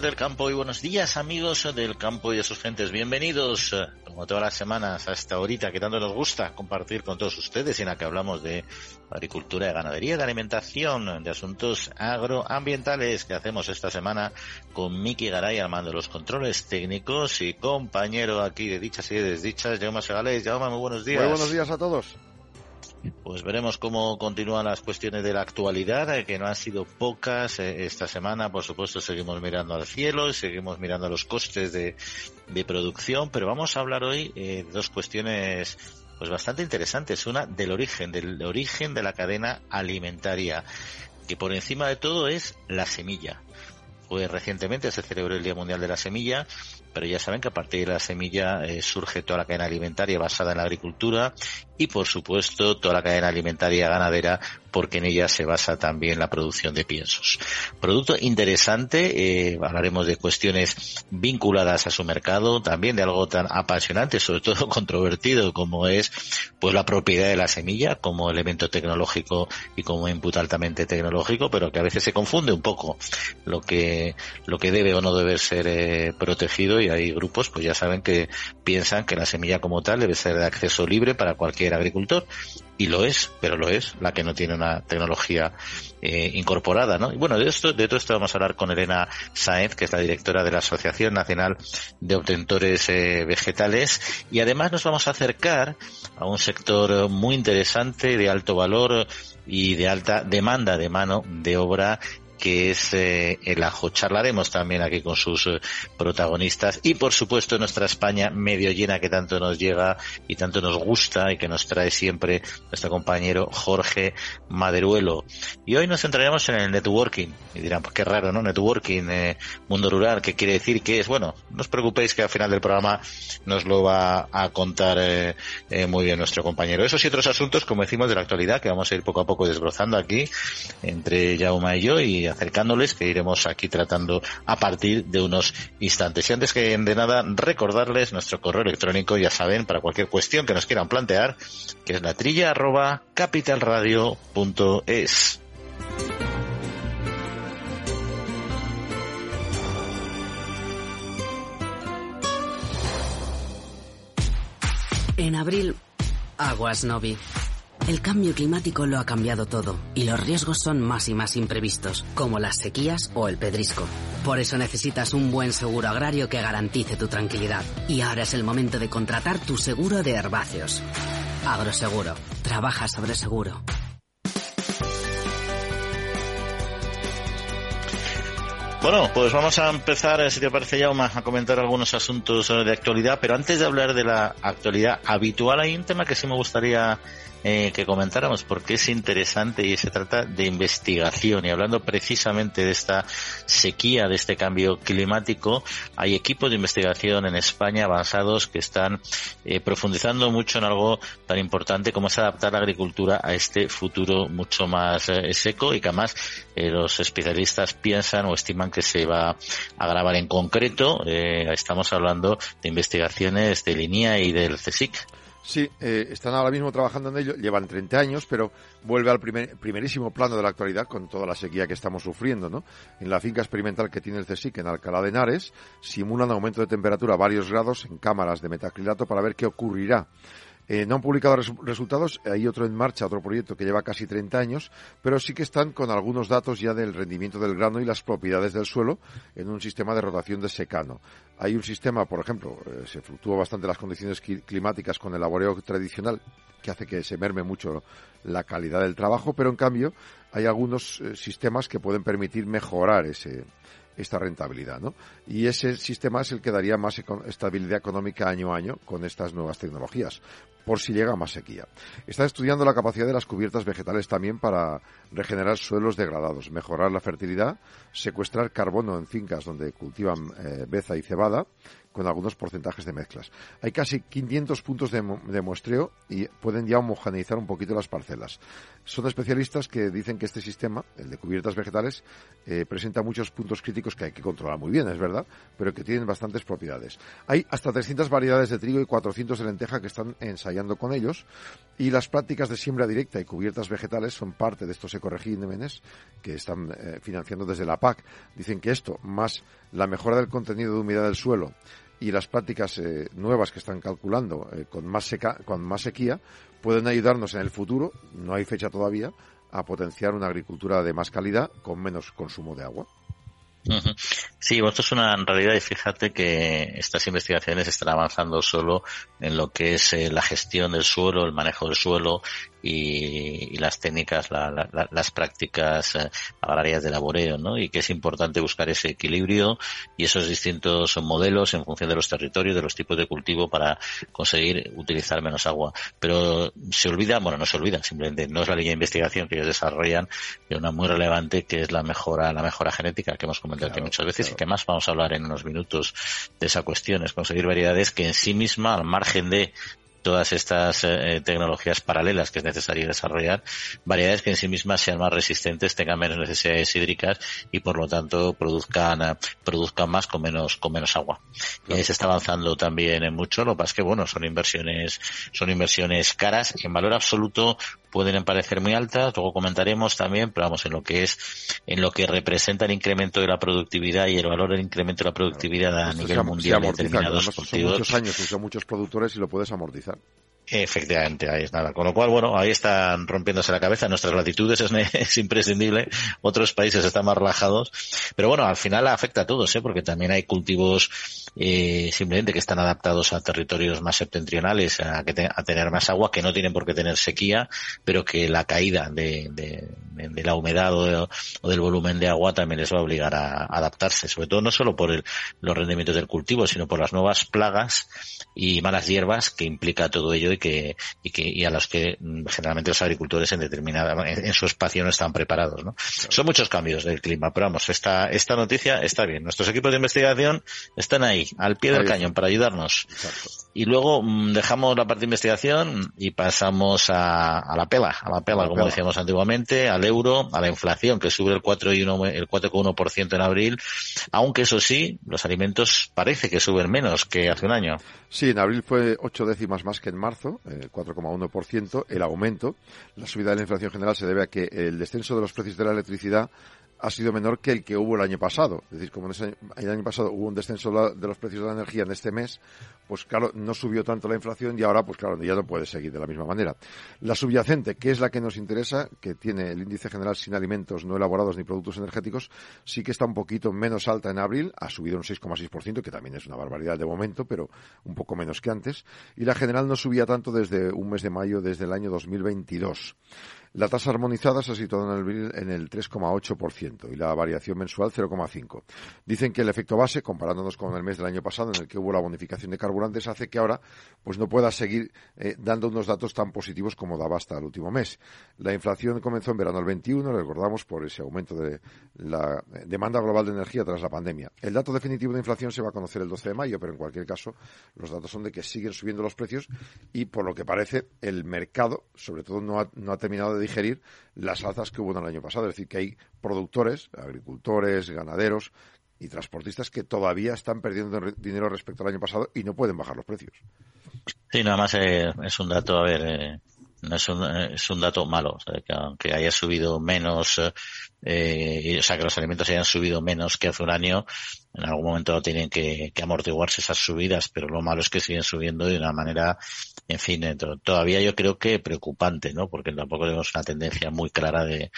Del campo y buenos días amigos del campo y de sus gentes. Bienvenidos, eh, como todas las semanas, a esta horita que tanto nos gusta compartir con todos ustedes en la que hablamos de agricultura, de ganadería, de alimentación, de asuntos agroambientales que hacemos esta semana con Miki Garay al mando de los controles técnicos y compañero aquí de dichas y de desdichas, Jaume Segales. Jaume, muy buenos días. Muy buenos días a todos. Pues veremos cómo continúan las cuestiones de la actualidad, eh, que no han sido pocas eh, esta semana. Por supuesto, seguimos mirando al cielo y seguimos mirando los costes de, producción, pero vamos a hablar hoy eh, de dos cuestiones pues bastante interesantes. Una del origen, del origen de la cadena alimentaria, que por encima de todo es la semilla. Pues recientemente se celebró el Día Mundial de la Semilla pero ya saben que a partir de la semilla surge toda la cadena alimentaria basada en la agricultura y por supuesto toda la cadena alimentaria ganadera porque en ella se basa también la producción de piensos. Producto interesante, eh, hablaremos de cuestiones vinculadas a su mercado, también de algo tan apasionante, sobre todo controvertido como es pues la propiedad de la semilla como elemento tecnológico y como input altamente tecnológico, pero que a veces se confunde un poco lo que lo que debe o no debe ser eh, protegido y hay grupos, pues ya saben que piensan que la semilla como tal debe ser de acceso libre para cualquier agricultor y lo es, pero lo es, la que no tiene una tecnología eh, incorporada, ¿no? Y bueno, de esto, de todo esto vamos a hablar con Elena Saez, que es la directora de la Asociación Nacional de Obtentores eh, Vegetales, y además nos vamos a acercar a un sector muy interesante, de alto valor y de alta demanda de mano de obra que es eh, el ajo. Charlaremos también aquí con sus eh, protagonistas y por supuesto nuestra España medio llena que tanto nos llega y tanto nos gusta y que nos trae siempre nuestro compañero Jorge Maderuelo. Y hoy nos centraremos en el networking. Y dirán, pues qué raro, ¿no? Networking, eh, mundo rural, ¿qué quiere decir? ¿Qué es? Bueno, no os preocupéis que al final del programa nos lo va a contar muy bien nuestro compañero. Esos y otros asuntos, como decimos, de la actualidad que vamos a ir poco a poco desbrozando aquí entre Jauma y yo y acercándoles que iremos aquí tratando a partir de unos instantes. Y antes que de nada, recordarles nuestro correo electrónico, ya saben, para cualquier cuestión que nos quieran plantear, que es la trilla arroba capitalradio.es. En abril, Aguas Novi. El cambio climático lo ha cambiado todo y los riesgos son más y más imprevistos, como las sequías o el pedrisco. Por eso necesitas un buen seguro agrario que garantice tu tranquilidad. Y ahora es el momento de contratar tu seguro de herbáceos. Agroseguro. Trabaja sobre seguro. Bueno, pues vamos a empezar, eh, si te parece, ya a comentar algunos asuntos eh, de actualidad, pero antes de hablar de la actualidad habitual, hay un tema que sí me gustaría eh, que comentáramos porque es interesante y se trata de investigación y hablando precisamente de esta sequía, de este cambio climático, hay equipos de investigación en España avanzados que están eh, profundizando mucho en algo tan importante como es adaptar la agricultura a este futuro mucho más eh, seco y que además los especialistas piensan o estiman que se va a agravar en concreto. estamos hablando de investigaciones de línea y del CSIC. Sí, eh, están ahora mismo trabajando en ello, llevan 30 años, pero vuelve al primerísimo plano de la actualidad con toda la sequía que estamos sufriendo, ¿no? En la finca experimental que tiene el CSIC en Alcalá de Henares, simulan aumento de temperatura a varios grados en cámaras de metacrilato para ver qué ocurrirá. Eh, no han publicado resultados, hay otro en marcha, otro proyecto que lleva casi 30 años, pero sí que están con algunos datos ya del rendimiento del grano y las propiedades del suelo en un sistema de rotación de secano. Hay un sistema, por ejemplo, eh, se fluctúa bastante las condiciones climáticas con el laboreo tradicional, que hace que se merme mucho la calidad del trabajo, pero en cambio hay algunos eh, sistemas que pueden permitir mejorar ese, esta rentabilidad, ¿no? Y ese sistema es el que daría más estabilidad económica año a año con estas nuevas tecnologías. por si llega más sequía. Está estudiando la capacidad de las cubiertas vegetales también para regenerar suelos degradados, mejorar la fertilidad, secuestrar carbono en fincas donde cultivan eh, beza y cebada, con algunos porcentajes de mezclas. Hay casi 500 puntos de, muestreo y pueden ya homogeneizar un poquito las parcelas. Son especialistas que dicen que este sistema, el de cubiertas vegetales, eh, presenta muchos puntos críticos que hay que controlar muy bien, es verdad, pero que tienen bastantes propiedades. Hay hasta 300 variedades de trigo y 400 de lenteja que están ensayando con ellos y las prácticas de siembra directa y cubiertas vegetales son parte de estos ecoregímenes que están eh, financiando desde la PAC. Dicen que esto, más la mejora del contenido de humedad del suelo, y las prácticas eh, nuevas que están calculando eh, con, más seca, con más sequía pueden ayudarnos en el futuro, no hay fecha todavía, a potenciar una agricultura de más calidad con menos consumo de agua. Sí, esto es una realidad y fíjate que estas investigaciones están avanzando solo en lo que es eh, la gestión del suelo, el manejo del suelo y, las técnicas, las prácticas eh, agrarias de laboreo, ¿no? Y que es importante buscar ese equilibrio y esos distintos modelos en función de los territorios, de los tipos de cultivo para conseguir utilizar menos agua. Pero se olvida, bueno, no se olvida, simplemente no es la línea de investigación que ellos desarrollan, pero una muy relevante que es la mejora, la mejora genética que hemos comentado aquí muchas veces y que más vamos a hablar en unos minutos de esa cuestión, es conseguir variedades que en sí misma, al margen de todas estas eh, tecnologías paralelas que es necesario desarrollar, variedades que en sí mismas sean más resistentes, tengan menos necesidades hídricas y por lo tanto produzcan, eh, produzcan más con menos, con menos agua. Y ahí se está avanzando también en mucho, lo que pasa es que bueno, son inversiones, son inversiones caras, en valor absoluto pueden parecer muy altas, luego comentaremos también, pero vamos, en lo que es, en lo que representa el incremento de la productividad y el valor del incremento de la productividad a nivel mundial de determinados Son muchos años y son muchos productores y lo puedes amortizar. Efectivamente, ahí es nada. Con lo cual, bueno, ahí están rompiéndose la cabeza. Nuestras latitudes es, imprescindible. Otros países están más relajados. Pero bueno, al final afecta a todos, ¿eh? porque también hay cultivos eh, simplemente que están adaptados a territorios más septentrionales, a, que a tener más agua, que no tienen por qué tener sequía, pero que la caída de, de la humedad o, del volumen de agua también les va a obligar a, adaptarse. Sobre todo no solo por el, los rendimientos del cultivo, sino por las nuevas plagas y malas hierbas que implica todo ello y que, y que, y a las que mm, generalmente los agricultores en determinada, en, su espacio no están preparados, ¿no? Son muchos cambios del clima, pero vamos, esta, esta noticia está bien. Nuestros equipos de investigación están ahí, al pie del cañón, para ayudarnos. Y luego mm, dejamos la parte de investigación y pasamos a, a la pela, a la pela, como decíamos antiguamente, al euro, a la inflación que sube el 4,1% el 4,1% en abril, aunque eso sí, los alimentos parece que suben menos que hace un año. Sí, en abril fue ocho décimas más que en marzo, eh, 4,1%. El aumento, la subida de la inflación general se debe a que el descenso de los precios de la electricidad ha sido menor que el que hubo el año pasado. Es decir, como el año pasado hubo un descenso de los precios de la energía en este mes, pues claro, no subió tanto la inflación y ahora, pues claro, ya no puede seguir de la misma manera. La subyacente, que es la que nos interesa, que tiene el índice general sin alimentos no elaborados ni productos energéticos, sí que está un poquito menos alta en abril, ha subido un 6,6%, que también es una barbaridad de momento, pero un poco menos que antes. Y la general no subía tanto desde un mes de mayo, desde el año 2022. La tasa armonizada se ha situado en el, en el 3,8% y la variación mensual 0,5%. Dicen que el efecto base, comparándonos con el mes del año pasado en el que hubo la bonificación de carburantes, hace que ahora pues no pueda seguir eh, dando unos datos tan positivos como daba hasta el último mes. La inflación comenzó en verano del 21, recordamos, por ese aumento de la demanda global de energía tras la pandemia. El dato definitivo de inflación se va a conocer el 12 de mayo, pero en cualquier caso los datos son de que siguen subiendo los precios y por lo que parece el mercado, sobre todo, no ha, no ha terminado de digerir las alzas que hubo en el año pasado. Es decir, que hay productores, agricultores, ganaderos y transportistas que todavía están perdiendo dinero respecto al año pasado y no pueden bajar los precios. Sí, nada más eh, es un dato, a ver, eh, es un, eh, es un dato malo, que aunque haya subido menos, o sea, que los alimentos hayan subido menos que hace un año, en algún momento tienen que, amortiguarse esas subidas, pero lo malo es que siguen subiendo de una manera en fin, eh, todavía yo creo que preocupante, ¿no? Porque tampoco tenemos una tendencia muy clara de,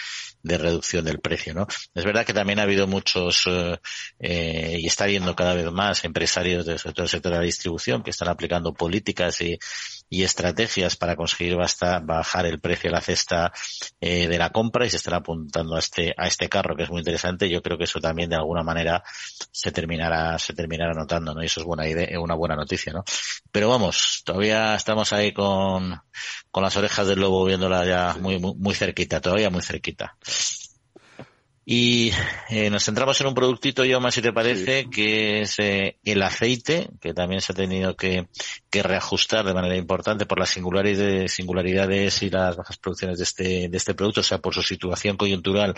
de reducción del precio, ¿no? Es verdad que también ha habido muchos, eh, eh, y está habiendo cada vez más empresarios del sector, del sector de la distribución que están aplicando políticas y, y estrategias para conseguir basta, bajar el precio de la cesta eh, de la compra y se están apuntando a este a este carro que es muy interesante. Yo creo que eso también de alguna manera se terminará se terminará notando, ¿no? Y eso es buena idea, una buena noticia, ¿no? Pero vamos, todavía estamos ahí con con las orejas del lobo viéndola ya muy muy, muy cerquita, todavía muy cerquita. Y eh, nos centramos en un productito, yo más si te parece, que es eh, el aceite, que también se ha tenido que, que reajustar de manera importante por las singularidades, singularidades y las bajas producciones de este, de este producto, o sea, por su situación coyuntural,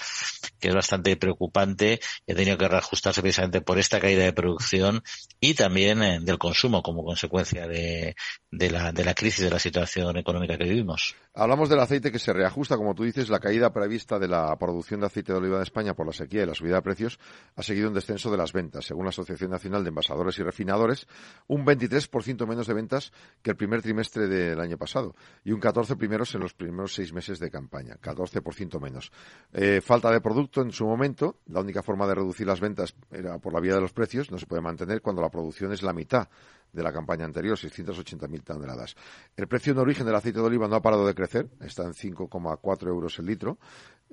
que es bastante preocupante, ha tenido que reajustarse precisamente por esta caída de producción y también eh, del consumo como consecuencia de, de, la, de la crisis de la situación económica que vivimos. Hablamos del aceite que se reajusta, como tú dices, la caída prevista de la producción de aceite de oliva de España por la sequía y la subida de precios ha seguido un descenso de las ventas. Según la Asociación Nacional de Envasadores y Refinadores, un 23% menos de ventas que el primer trimestre del año pasado y un 14% primeros en los primeros seis meses de campaña, 14% menos. Eh, falta de producto en su momento, la única forma de reducir las ventas era por la vía de los precios, no se puede mantener cuando la producción es la mitad de la campaña anterior, 680.000 toneladas. El precio en origen del aceite de oliva no ha parado de crecer, está en 5,4 euros el litro.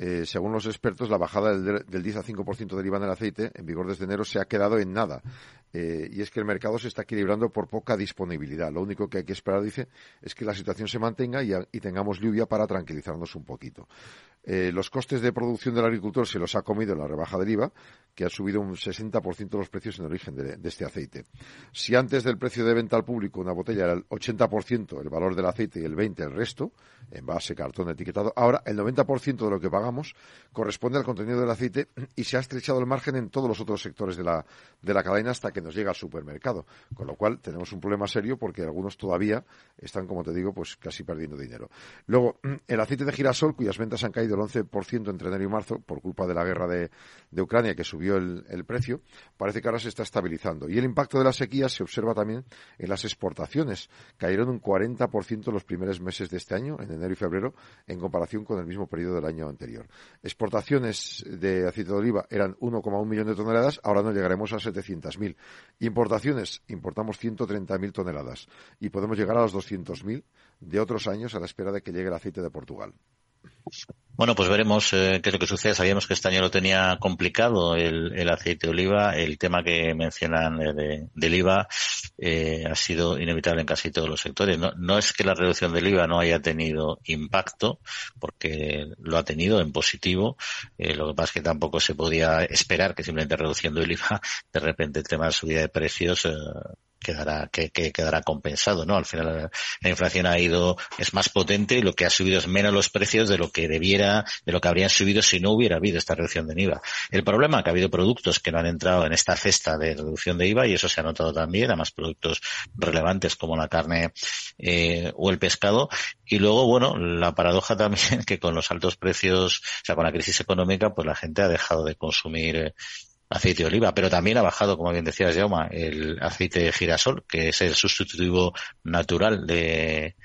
Eh, según los expertos, la bajada del, del 10 a 5% del del aceite, en vigor desde enero, se ha quedado en nada. Eh, y es que el mercado se está equilibrando por poca disponibilidad. Lo único que hay que esperar, dice, es que la situación se mantenga y tengamos lluvia para tranquilizarnos un poquito. Eh, los costes de producción del agricultor se los ha comido la rebaja del IVA, que ha subido un 60% los precios en origen de, este aceite. Si antes del precio de venta al público una botella era el 80% el valor del aceite y el 20% el resto, en base, cartón, etiquetado, ahora el 90% de lo que pagamos corresponde al contenido del aceite y se ha estrechado el margen en todos los otros sectores de la, de la cadena hasta que nos llega al supermercado. Con lo cual tenemos un problema serio porque algunos todavía están, como te digo, pues casi perdiendo dinero. Luego, el aceite de girasol, cuyas ventas han caído el 11% entre enero y marzo por culpa de la guerra de, Ucrania que subió el, el, precio, parece que ahora se está estabilizando. Y el impacto de la sequía se observa también en las exportaciones. Cayeron un 40% los primeros meses de este año, en enero y febrero, en comparación con el mismo periodo del año anterior. Exportaciones de aceite de oliva eran 1,1 millón de toneladas, ahora no llegaremos a 700.000. Importaciones, importamos 130.000 toneladas y podemos llegar a los 200.000 de otros años a la espera de que llegue el aceite de Portugal. Bueno, pues veremos eh, qué es lo que sucede. Sabíamos que este año lo tenía complicado el, aceite de oliva. El tema que mencionan de, del IVA eh, ha sido inevitable en casi todos los sectores. No, no, es que la reducción del IVA no haya tenido impacto, porque lo ha tenido en positivo. Eh, lo que pasa es que tampoco se podía esperar que simplemente reduciendo el IVA, de repente el tema de subida de precios eh, quedará que, que, quedará compensado, ¿no? Al final la inflación ha ido es más potente y lo que ha subido es menos los precios de lo que debiera, de lo que habrían subido si no hubiera habido esta reducción de IVA. El problema es que ha habido productos que no han entrado en esta cesta de reducción de IVA y eso se ha notado también, además productos relevantes como la carne eh, o el pescado. Y luego, bueno, la paradoja también que con los altos precios, o sea, con la crisis económica, pues la gente ha dejado de consumir aceite de oliva, pero también ha bajado, como bien decías, Jauma, el aceite de girasol, que es el sustitutivo natural de,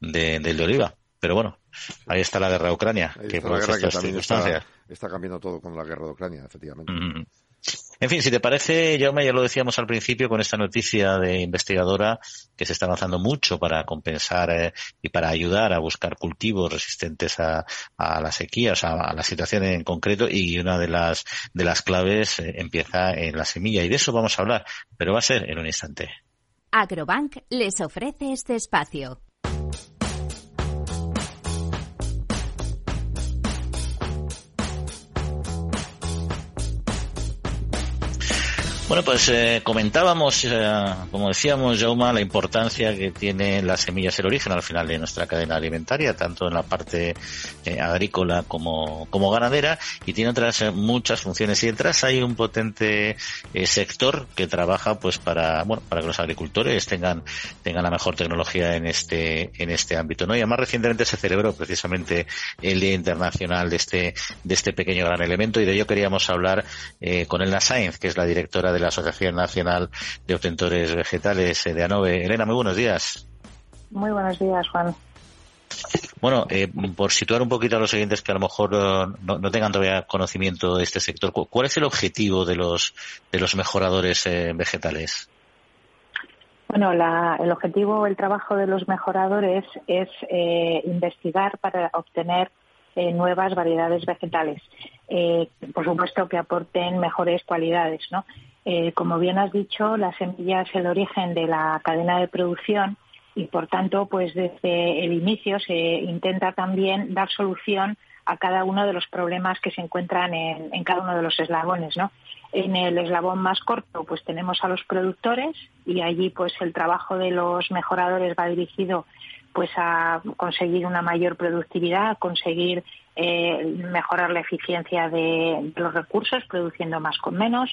de, del de oliva. Pero bueno, ahí está la guerra de Ucrania, ahí que por estas que circunstancias. Está, está, cambiando todo con la guerra de Ucrania, efectivamente. Mm -hmm. En fin, si te parece, Jaume, ya lo decíamos al principio con esta noticia de investigadora que se está avanzando mucho para compensar eh, y para ayudar a buscar cultivos resistentes a, a la sequía, o sea, a la situación en concreto y una de las, de las claves eh, empieza en la semilla y de eso vamos a hablar, pero va a ser en un instante. Agrobank les ofrece este espacio. Bueno, pues eh, comentábamos, eh, como decíamos, Jauma, la importancia que tiene las semillas el origen al final de nuestra cadena alimentaria, tanto en la parte eh, agrícola como, como ganadera, y tiene otras eh, muchas funciones. Y detrás hay un potente eh, sector que trabaja pues para, bueno, para que los agricultores tengan, tengan la mejor tecnología en este, en este ámbito. ¿no? Y además recientemente se celebró precisamente el Día Internacional de este, de este pequeño gran elemento, y de ello queríamos hablar con Elena Sainz, que es la directora de la Asociación Nacional de Obtentores Vegetales de ANOVE. Elena, muy buenos días. Muy buenos días, Juan. Bueno, eh, por situar un poquito a los oyentes que a lo mejor uh, no, no, tengan todavía conocimiento de este sector, ¿cuál es el objetivo de los de los mejoradores eh, vegetales? Bueno, el objetivo, el trabajo de los mejoradores es eh, investigar para obtener eh, nuevas variedades vegetales. Eh, por supuesto que aporten mejores cualidades, ¿no? Como bien has dicho, la semilla es el origen de la cadena de producción y, por tanto, pues desde el inicio se intenta también dar solución a cada uno de los problemas que se encuentran en, en cada uno de los eslabones, ¿no? En el eslabón más corto, pues tenemos a los productores y allí, pues el trabajo de los mejoradores va dirigido, pues a conseguir una mayor productividad, a conseguir eh, mejorar la eficiencia de, los recursos, produciendo más con menos.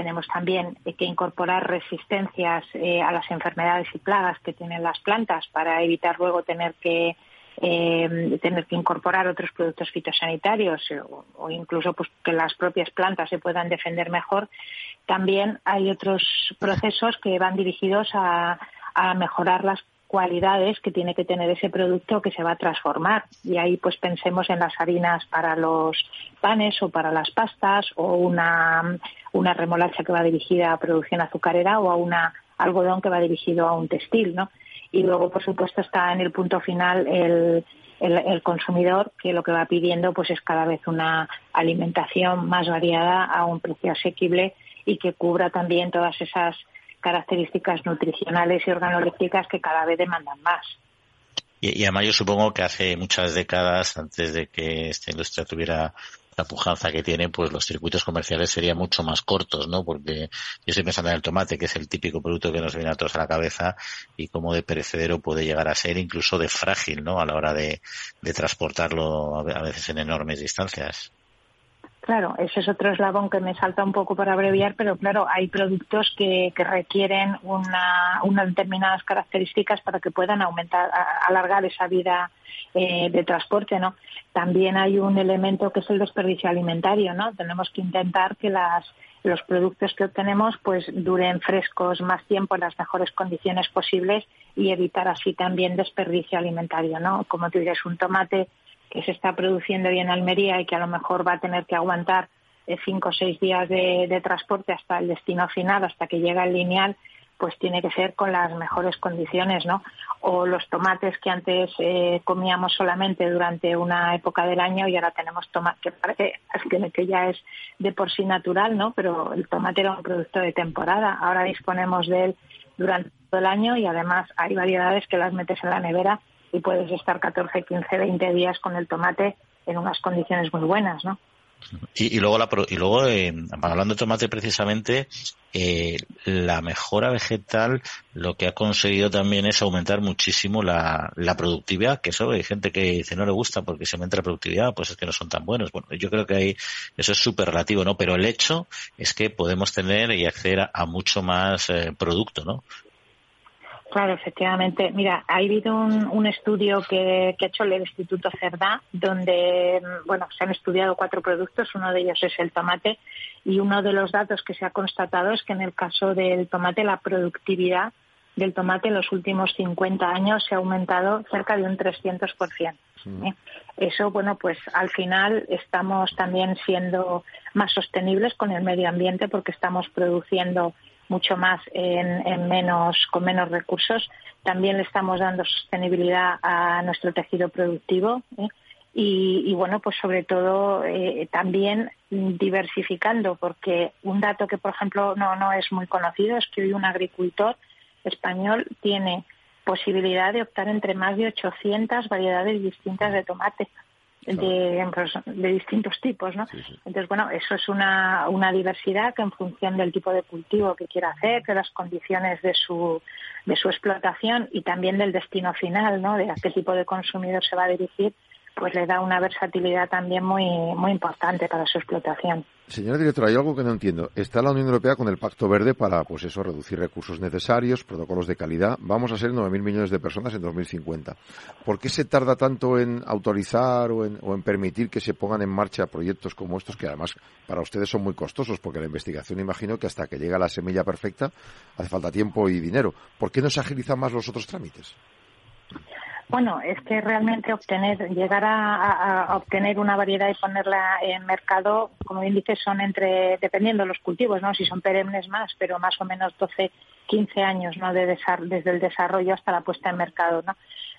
Tenemos también que incorporar resistencias eh, a las enfermedades y plagas que tienen las plantas para evitar luego tener que eh, tener que incorporar otros productos fitosanitarios o, incluso pues, que las propias plantas se puedan defender mejor, también hay otros procesos que van dirigidos a, mejorar las cualidades que tiene que tener ese producto que se va a transformar. Y ahí pues pensemos en las harinas para los panes o para las pastas o una, una remolacha que va dirigida a producción azucarera o a una algodón que va dirigido a un textil, ¿no? y luego, por supuesto, está en el punto final el, el, consumidor que lo que va pidiendo pues es cada vez una alimentación más variada a un precio asequible y que cubra también todas esas características nutricionales y organolépticas que cada vez demandan más. Y, además yo supongo que hace muchas décadas, antes de que esta industria tuviera la pujanza que tiene, pues los circuitos comerciales serían mucho más cortos, ¿no? Porque yo estoy pensando en el tomate, que es el típico producto que nos viene a todos a la cabeza y como de perecedero puede llegar a ser incluso de frágil, ¿no? A la hora de, de transportarlo a veces en enormes distancias. Claro, ese es otro eslabón que me salta un poco para abreviar, pero claro, hay productos que, que requieren una, unas determinadas características para que puedan aumentar, alargar esa vida eh, de transporte, ¿no? También hay un elemento que es el desperdicio alimentario, ¿no? Tenemos que intentar que las, los productos que obtenemos pues duren frescos más tiempo en las mejores condiciones posibles y evitar así también desperdicio alimentario, ¿no? Como tú dices, un tomate que se está produciendo hoy en Almería y que a lo mejor va a tener que aguantar eh, cinco o seis días de, transporte hasta el destino final, hasta que llega el lineal, pues tiene que ser con las mejores condiciones, ¿no? O los tomates que antes eh, comíamos solamente durante una época del año y ahora tenemos tomate que que ya es de por sí natural, ¿no? Pero el tomate era un producto de temporada. Ahora disponemos de él durante todo el año y además hay variedades que las metes en la nevera y puedes estar 14, 15, 20 días con el tomate en unas condiciones muy buenas, ¿no? Y, luego, la, y luego eh, hablando de tomate precisamente, eh, la mejora vegetal lo que ha conseguido también es aumentar muchísimo la, la productividad, que eso hay gente que dice no le gusta porque se aumenta la productividad, pues es que no son tan buenos. Bueno, yo creo que ahí eso es súper relativo, ¿no? Pero el hecho es que podemos tener y acceder a, mucho más eh, producto, ¿no? Claro, efectivamente. Mira, ha habido un, estudio que, ha hecho el Instituto Cerdá, donde bueno, se han estudiado cuatro productos, uno de ellos es el tomate, y uno de los datos que se ha constatado es que en el caso del tomate la productividad del tomate en los últimos 50 años se ha aumentado cerca de un 300%. ¿eh? Eso, bueno, pues al final estamos también siendo más sostenibles con el medio ambiente porque estamos produciendo mucho más en, menos, con menos recursos. También le estamos dando sostenibilidad a nuestro tejido productivo. ¿eh? Y, bueno, pues sobre todo eh, también diversificando, porque un dato que, por ejemplo, no, no es muy conocido es que hoy un agricultor español tiene posibilidad de optar entre más de 800 variedades distintas de tomate de, de distintos tipos, ¿no? Entonces, bueno, eso es una, una diversidad que en función del tipo de cultivo que quiera hacer, de las condiciones de su, de su explotación y también del destino final, ¿no? De a qué tipo de consumidor se va a dirigir, pues le da una versatilidad también muy, muy importante para su explotación. Señora directora, hay algo que no entiendo. Está la Unión Europea con el Pacto Verde para, pues eso, reducir recursos necesarios, protocolos de calidad. Vamos a ser 9.000 millones de personas en 2050. ¿Por qué se tarda tanto en autorizar o en, o en permitir que se pongan en marcha proyectos como estos, que además para ustedes son muy costosos, porque la investigación imagino que hasta que llega la semilla perfecta hace falta tiempo y dinero. ¿Por qué no se agilizan más los otros trámites? Bueno, es que realmente obtener, llegar a, obtener una variedad y ponerla en mercado, como bien dices, son entre, dependiendo de los cultivos, ¿no? Si son perennes más, pero más o menos 12, 15 años, ¿no? De desde el desarrollo hasta la puesta en mercado, ¿no?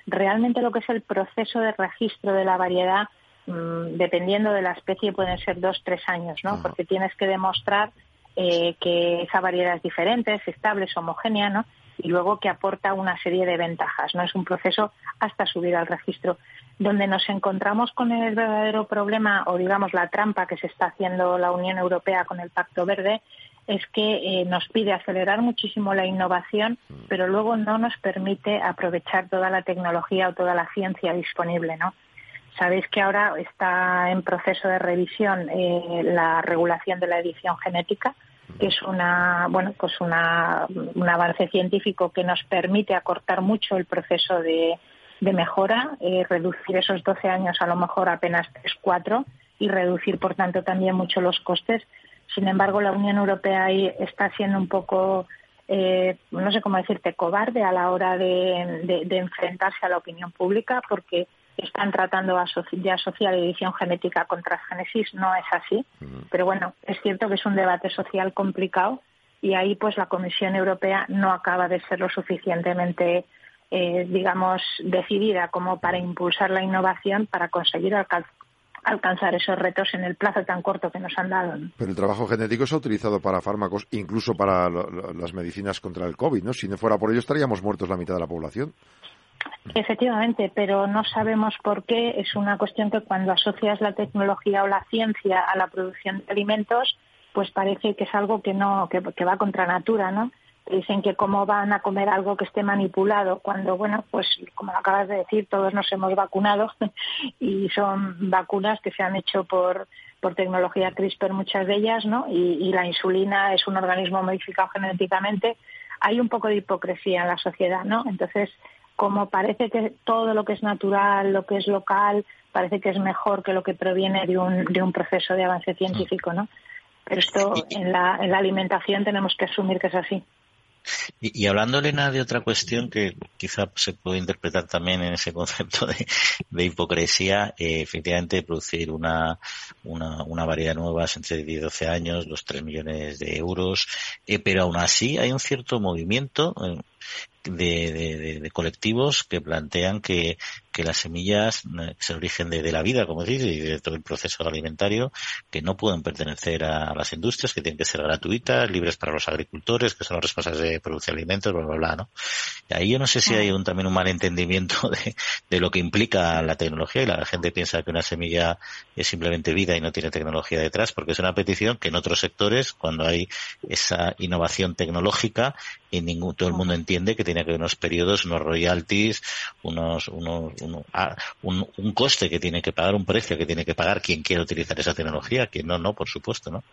Realmente lo que es el proceso de registro de la variedad, mm, dependiendo de la especie, pueden ser dos, tres años, ¿no? Porque tienes que demostrar eh, que esa variedad es diferente, es estable, es homogénea, ¿no? Y luego que aporta una serie de ventajas. No es un proceso hasta subir al registro. Donde nos encontramos con el verdadero problema o digamos la trampa que se está haciendo la Unión Europea con el Pacto Verde es que eh, nos pide acelerar muchísimo la innovación, pero luego no nos permite aprovechar toda la tecnología o toda la ciencia disponible, ¿no? Sabéis que ahora está en proceso de revisión eh, la regulación de la edición genética, que es una, bueno, pues una, un avance científico que nos permite acortar mucho el proceso de, mejora, eh, reducir esos 12 años a lo mejor apenas 3, 4 y reducir, por tanto, también mucho los costes. Sin embargo, la Unión Europea ahí está siendo un poco, eh, no sé cómo decirte, cobarde a la hora de enfrentarse a la opinión pública porque están tratando de asociar edición genética con transgénesis, no es así. Pero bueno, es cierto que es un debate social complicado y ahí pues la Comisión Europea no acaba de ser lo suficientemente eh, digamos decidida como para impulsar la innovación para conseguir alcanzar esos retos en el plazo tan corto que nos han dado. Pero el trabajo genético se ha utilizado para fármacos, incluso para las medicinas contra el COVID, ¿no? Si no fuera por ello estaríamos muertos la mitad de la población. Efectivamente, pero no sabemos por qué. Es una cuestión que cuando asocias la tecnología o la ciencia a la producción de alimentos, pues parece que es algo que no que, va contra natura, ¿no? Dicen que cómo van a comer algo que esté manipulado, cuando, bueno, pues como acabas de decir, todos nos hemos vacunado y son vacunas que se han hecho por, por tecnología CRISPR, muchas de ellas, ¿no? Y, y la insulina es un organismo modificado genéticamente. Hay un poco de hipocresía en la sociedad, ¿no? Entonces, como parece que todo lo que es natural, lo que es local, parece que es mejor que lo que proviene de un, de un proceso de avance científico, ¿no? Pero esto en la, en la alimentación tenemos que asumir que es así. Y, hablando, Elena, de otra cuestión que quizá se puede interpretar también en ese concepto de, hipocresía, eh, efectivamente producir una, una, una, variedad nueva entre 10 y 12 años, los 3 millones de euros, eh, pero aún así hay un cierto movimiento, eh, de, de, colectivos que plantean que, que las semillas eh, es el origen de, la vida, como decís, y de todo el proceso alimentario, que no pueden pertenecer a las industrias, que tienen que ser gratuitas, libres para los agricultores, que son los responsables de producir alimentos, bla, bla, bla, ¿no? Ahí yo no sé si hay un, también un malentendimiento de, de lo que implica la tecnología y la gente piensa que una semilla es simplemente vida y no tiene tecnología detrás, porque es una petición que en otros sectores, cuando hay esa innovación tecnológica, y ningún, todo el mundo entiende que tiene que haber unos periodos, unos royalties, unos, unos, ah, un, un coste que tiene que pagar, un precio que tiene que pagar quien quiere utilizar esa tecnología, quien no, no, por supuesto, ¿no?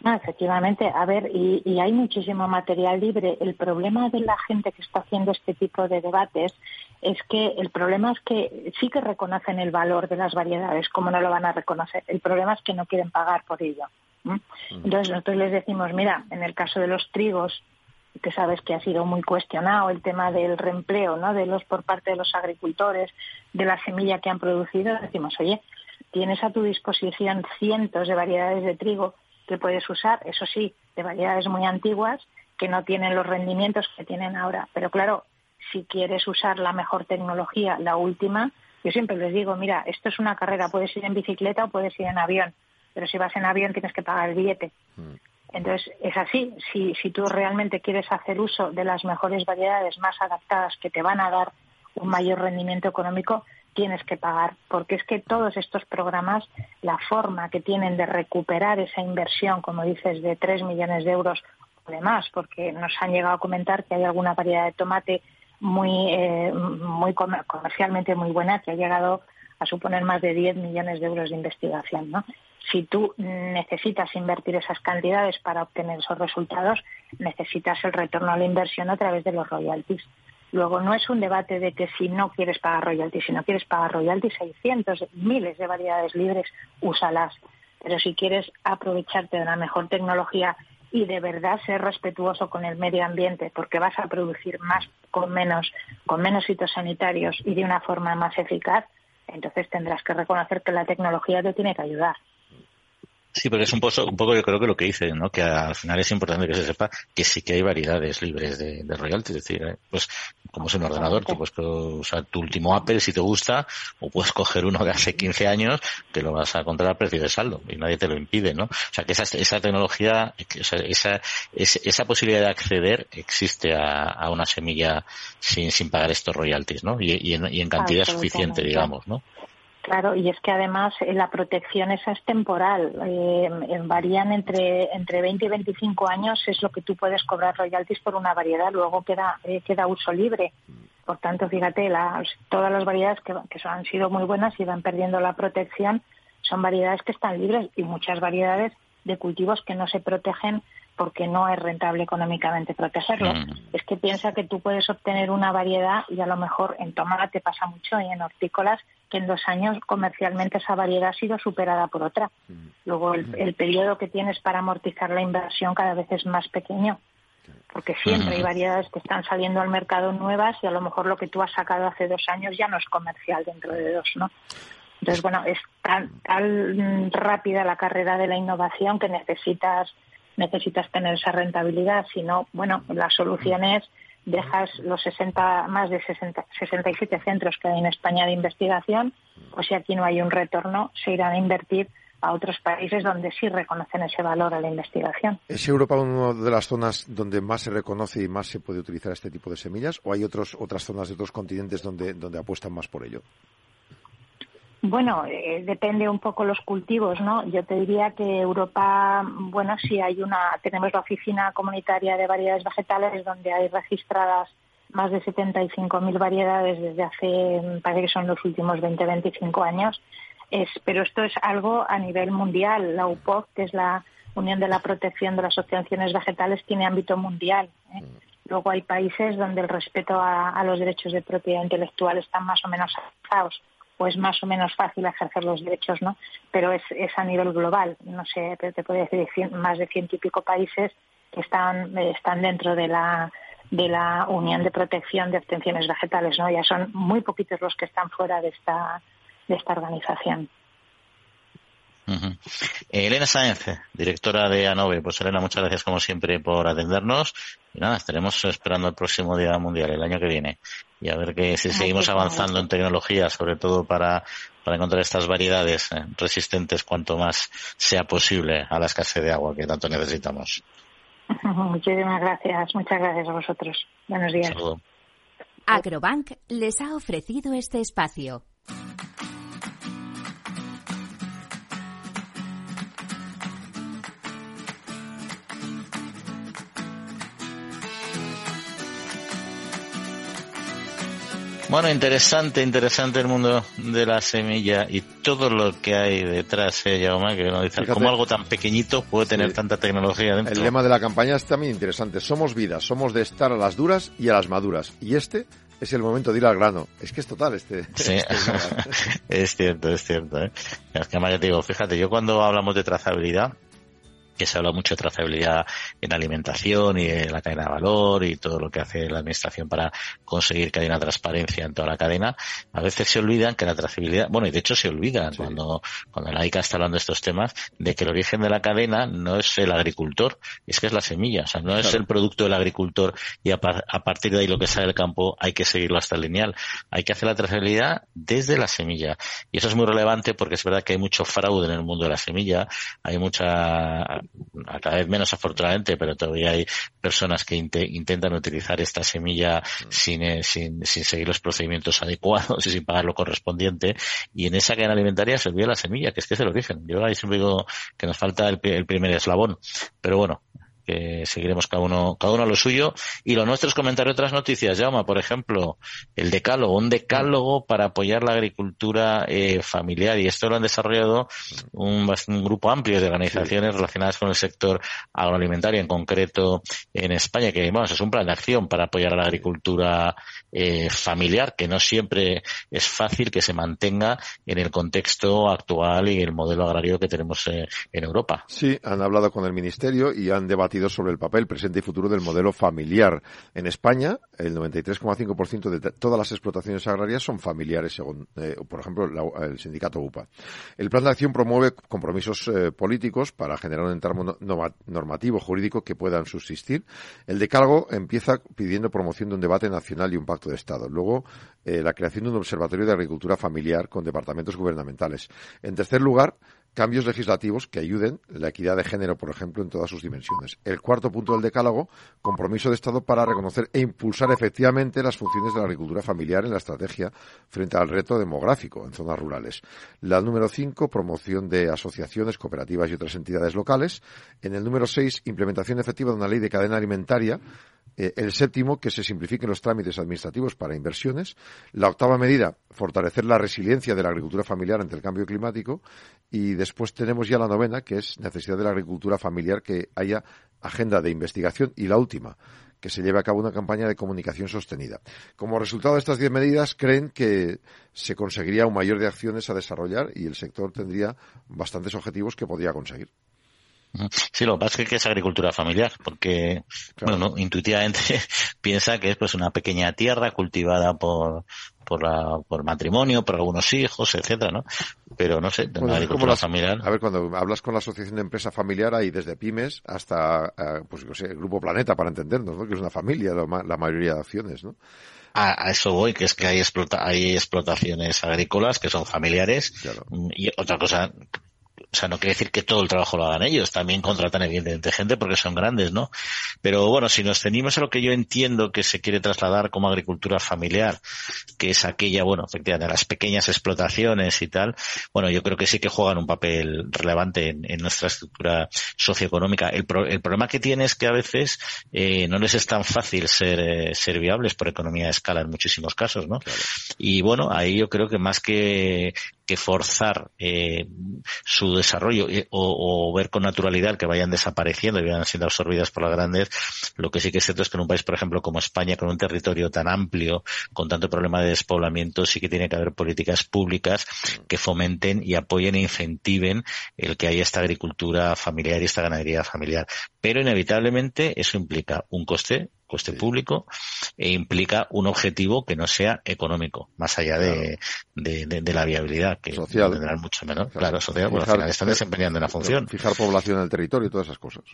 No, efectivamente. A ver, y, y, hay muchísimo material libre. El problema de la gente que está haciendo este tipo de debates es que el problema es que sí que reconocen el valor de las variedades, como no lo van a reconocer. El problema es que no quieren pagar por ello. Entonces nosotros les decimos, mira, en el caso de los trigos, que sabes que ha sido muy cuestionado el tema del reempleo, ¿no? De los por parte de los agricultores, de la semilla que han producido, decimos, oye, tienes a tu disposición cientos de variedades de trigo que puedes usar, eso sí, de variedades muy antiguas que no tienen los rendimientos que tienen ahora. Pero claro, si quieres usar la mejor tecnología, la última, yo siempre les digo, mira, esto es una carrera, puedes ir en bicicleta o puedes ir en avión, pero si vas en avión tienes que pagar el billete. Mm. Entonces, es así. Si, si tú realmente quieres hacer uso de las mejores variedades más adaptadas que te van a dar un mayor rendimiento económico, tienes que pagar, porque es que todos estos programas, la forma que tienen de recuperar esa inversión, como dices, de 3 millones de euros o demás, porque nos han llegado a comentar que hay alguna variedad de tomate muy, eh, muy comercialmente muy buena que ha llegado a suponer más de 10 millones de euros de investigación, ¿no? si tú necesitas invertir esas cantidades para obtener esos resultados, necesitas el retorno a la inversión a través de los royalties. Luego, no es un debate de que si no quieres pagar royalties, si no quieres pagar royalties, hay cientos, miles de variedades libres, úsalas. Pero si quieres aprovecharte de la mejor tecnología y de verdad ser respetuoso con el medio ambiente, porque vas a producir más con menos, con menos fitosanitarios y de una forma más eficaz, entonces tendrás que reconocer que la tecnología te tiene que ayudar. Sí, pero es un poco, un poco yo creo que lo que dice, ¿no? Que al final es importante que se sepa que sí que hay variedades libres de, de royalties. Es decir, ¿eh? pues como es un ordenador, tú puedes usar tu último Apple si te gusta, o puedes coger uno de hace 15 años que lo vas a encontrar a precio de saldo y nadie te lo impide, ¿no? O sea, que esa, esa tecnología, esa, esa, esa posibilidad de acceder existe a, a una semilla sin, sin pagar estos royalties, ¿no? Y, y, en, y en cantidad suficiente, digamos, ¿no? Claro, y es que además eh, la protección esa es temporal. Eh, varían entre, entre 20 y 25 años, es lo que tú puedes cobrar royalties por una variedad, luego queda, eh, queda uso libre. Por tanto, fíjate, todas las variedades que, que han sido muy buenas y van perdiendo la protección son variedades que están libres y muchas variedades de cultivos que no se protegen porque no es rentable económicamente protegerlo. Mm. Es que piensa que tú puedes obtener una variedad y a lo mejor en tomate pasa mucho y en hortícolas que en dos años comercialmente esa variedad ha sido superada por otra. Mm. Luego el, el periodo que tienes para amortizar la inversión cada vez es más pequeño porque siempre hay variedades que están saliendo al mercado nuevas y a lo mejor lo que tú has sacado hace dos años ya no es comercial dentro de dos, ¿no? Entonces, bueno, es tan, tan rápida la carrera de la innovación que necesitas necesitas tener esa rentabilidad, sino, bueno, la solución es dejas los 60, más de 60, 67 centros que hay en España de investigación, o si aquí no hay un retorno, se irán a invertir a otros países donde sí reconocen ese valor a la investigación. ¿Es Europa una de las zonas donde más se reconoce y más se puede utilizar este tipo de semillas o hay otros, otras zonas de otros continentes donde, donde apuestan más por ello? Bueno, eh, depende un poco los cultivos, ¿no? Yo te diría que Europa, bueno, sí hay una, tenemos la oficina comunitaria de variedades vegetales donde hay registradas más de 75.000 variedades desde hace, parece que son los últimos 20-25 años. Es, pero esto es algo a nivel mundial. La UPOC, que es la Unión de la Protección de las Asociaciones Vegetales, tiene ámbito mundial. ¿eh? Mm. Luego hay países donde el respeto a, a los derechos de propiedad intelectual están más o menos avanzados pues más o menos fácil ejercer los derechos, ¿no? Pero es, es a nivel global, no sé, te, puedo decir más de ciento y pico países que están, están dentro de la de la Unión de Protección de Obtenciones Vegetales, ¿no? Ya son muy poquitos los que están fuera de esta de esta organización. Elena Sáenz, directora de ANOVE. Pues Elena, muchas gracias como siempre por atendernos. Y nada, estaremos esperando el próximo Día Mundial, el año que viene. Y a ver que si seguimos avanzando en tecnología, sobre todo para, para encontrar estas variedades eh, resistentes cuanto más sea posible a la escasez de agua que tanto necesitamos. Muchísimas gracias. Muchas gracias a vosotros. Buenos días. Agrobank les ha ofrecido este espacio. Bueno, interesante, interesante el mundo de la semilla y todo lo que hay detrás, eh, Jaume, que no dice cómo algo tan pequeñito puede tener tanta tecnología dentro. El lema de la campaña es también interesante. Somos vida, somos de estar a las duras y a las maduras. Y este es el momento de ir al grano. Es que es total este. Sí, este es cierto, es cierto. ¿eh? Es que, te digo, fíjate, yo cuando hablamos de trazabilidad, que se habla mucho de trazabilidad en alimentación y en la cadena de valor y todo lo que hace la administración para conseguir que haya una transparencia en toda la cadena, a veces se olvidan que la trazabilidad, bueno, y de hecho se olvidan cuando, cuando la ICA está hablando de estos temas, de que el origen de la cadena no es el agricultor, es que es la semilla, o sea, no es el producto del agricultor y a, a, partir de ahí lo que sale del campo hay que seguirlo hasta el lineal. Hay que hacer la trazabilidad desde la semilla. Y eso es muy relevante porque es verdad que hay mucho fraude en el mundo de la semilla, hay mucha cada vez menos afortunadamente, pero todavía hay personas que intentan utilizar esta semilla mm. sin, eh, sin, sin, seguir los procedimientos adecuados y sin pagar lo correspondiente. Y en esa cadena alimentaria se olvida la semilla, que es que es el origen. Yo ahí siempre digo que nos falta el, el primer eslabón. Pero bueno, que seguiremos cada uno, cada uno a lo suyo. Y lo nuestro es comentar otras noticias, Llama, por ejemplo, el decálogo, un decálogo para apoyar la agricultura eh, familiar. Y esto lo han desarrollado un, un, grupo amplio de organizaciones relacionadas con el sector agroalimentario, en concreto en España, que bueno, es un plan de acción para apoyar a la agricultura eh, familiar, que no siempre es fácil que se mantenga en el contexto actual y el modelo agrario que tenemos eh, en Europa. Sí, han hablado con el Ministerio y han debatido sobre el papel presente y futuro del modelo familiar. En España, el 93,5% de todas las explotaciones agrarias son familiares, según, eh, por ejemplo, el sindicato UPA. El plan de acción promueve compromisos eh, políticos para generar un entorno normativo jurídico que puedan subsistir. El decálogo empieza pidiendo promoción de un debate nacional y un pacto de Estado. Luego, eh, la creación de un observatorio de agricultura familiar con departamentos gubernamentales. En tercer lugar, cambios legislativos que ayuden la equidad de género, por ejemplo, en todas sus dimensiones. El cuarto punto del decálogo, compromiso de Estado para reconocer e impulsar efectivamente las funciones de la agricultura familiar en la estrategia frente al reto demográfico en zonas rurales. La número cinco, promoción de asociaciones, cooperativas y otras entidades locales. En el número seis, implementación efectiva de una ley de cadena alimentaria eh, el séptimo, que se simplifiquen los trámites administrativos para inversiones. La octava medida, fortalecer la resiliencia de la agricultura familiar ante el cambio climático. Y después tenemos ya la novena, que es necesidad de la agricultura familiar que haya agenda de investigación. Y la última, que se lleve a cabo una campaña de comunicación sostenida. Como resultado de estas diez medidas, creen que se conseguiría un mayor de acciones a desarrollar y el sector tendría bastantes objetivos que podría conseguir. Sí, lo que pasa es que es agricultura familiar, porque, bueno, intuitivamente piensa que es pues una pequeña tierra cultivada por, por, la, por matrimonio, por algunos hijos, etcétera, ¿no? Pero no sé, una agricultura familiar. A ver, cuando hablas con la Asociación de Empresa Familiar, hay desde pymes hasta, eh, pues, no sé, el Grupo Planeta, para entendernos, ¿no? Que es una familia, la, mayoría de acciones, ¿no? A, eso voy, que es que hay, explota, hay explotaciones agrícolas que son familiares y otra cosa o sea, no quiere decir que todo el trabajo lo hagan ellos, también contratan evidentemente gente porque son grandes, ¿no? Pero bueno, si nos ceñimos a lo que yo entiendo que se quiere trasladar como agricultura familiar, que es aquella, bueno, efectivamente, las pequeñas explotaciones y tal, bueno, yo creo que sí que juegan un papel relevante en, nuestra estructura socioeconómica. El, el, problema que tiene es que a veces eh, no les es tan fácil ser, eh, ser viables por economía de escala en muchísimos casos, ¿no? Y bueno, ahí yo creo que más que que forzar eh, su desarrollo eh, o, ver con naturalidad que vayan desapareciendo y vayan siendo absorbidas por las grandes, lo que sí que es cierto es que en un país, por ejemplo, como España, con un territorio tan amplio, con tanto problema de despoblamiento, sí que tiene que haber políticas públicas que fomenten y apoyen e incentiven el que haya esta agricultura familiar y esta ganadería familiar. Pero inevitablemente eso implica un coste coste público e implica un objetivo que no sea económico, más allá de, de, la viabilidad, que social. tendrán mucho menos. Claro, social, al final están desempeñando una función. Fijar población en el territorio y todas esas cosas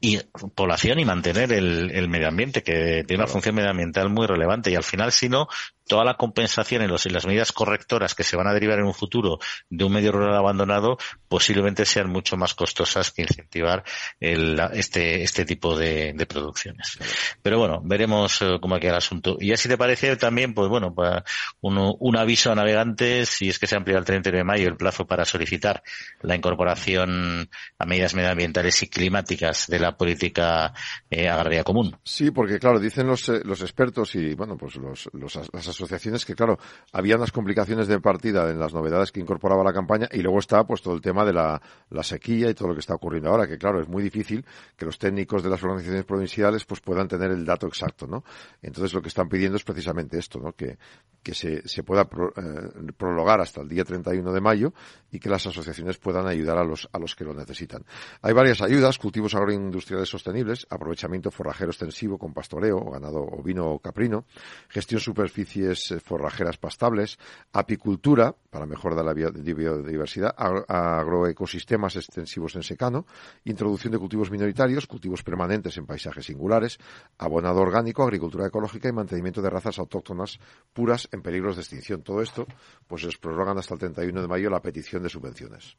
y población y mantener el, el medio ambiente, que tiene una función medioambiental muy relevante. Y al final, si no, toda la compensación y, las medidas correctoras que se van a derivar en un futuro de un medio rural abandonado posiblemente sean mucho más costosas que incentivar este, este tipo de, producciones. Pero bueno, veremos eh, cómo queda el asunto. Y así te parece también, pues bueno, para un, aviso a navegantes, si es que se amplía el 30 de mayo el plazo para solicitar la incorporación a medidas medioambientales y climáticas de la política eh, agraria común. Sí, porque claro, dicen los, eh, expertos y bueno, pues los, los, las asociaciones que claro, había unas complicaciones de partida en las novedades que incorporaba la campaña y luego está pues todo el tema de la, sequía y todo lo que está ocurriendo ahora, que claro, es muy difícil que los técnicos de las organizaciones provinciales pues puedan tener el dato exacto, ¿no? Entonces lo que están pidiendo es precisamente esto, ¿no? Que, que se, pueda eh, prolongar hasta el día 31 de mayo y que las asociaciones puedan ayudar a los, a los que lo necesitan. Hay varias ayudas, cultivos agroindustriales sostenibles, aprovechamiento forrajero extensivo con pastoreo, ganado ovino o caprino, gestión superficies eh, forrajeras pastables, apicultura para mejorar la biodiversidad, agroecosistemas extensivos en secano, introducción de cultivos minoritarios, cultivos permanentes en paisajes singulares, abonado orgánico, agricultura ecológica y mantenimiento de razas autóctonas puras en peligros de extinción. Todo esto, pues les prorrogan hasta el 31 de mayo la petición de subvenciones.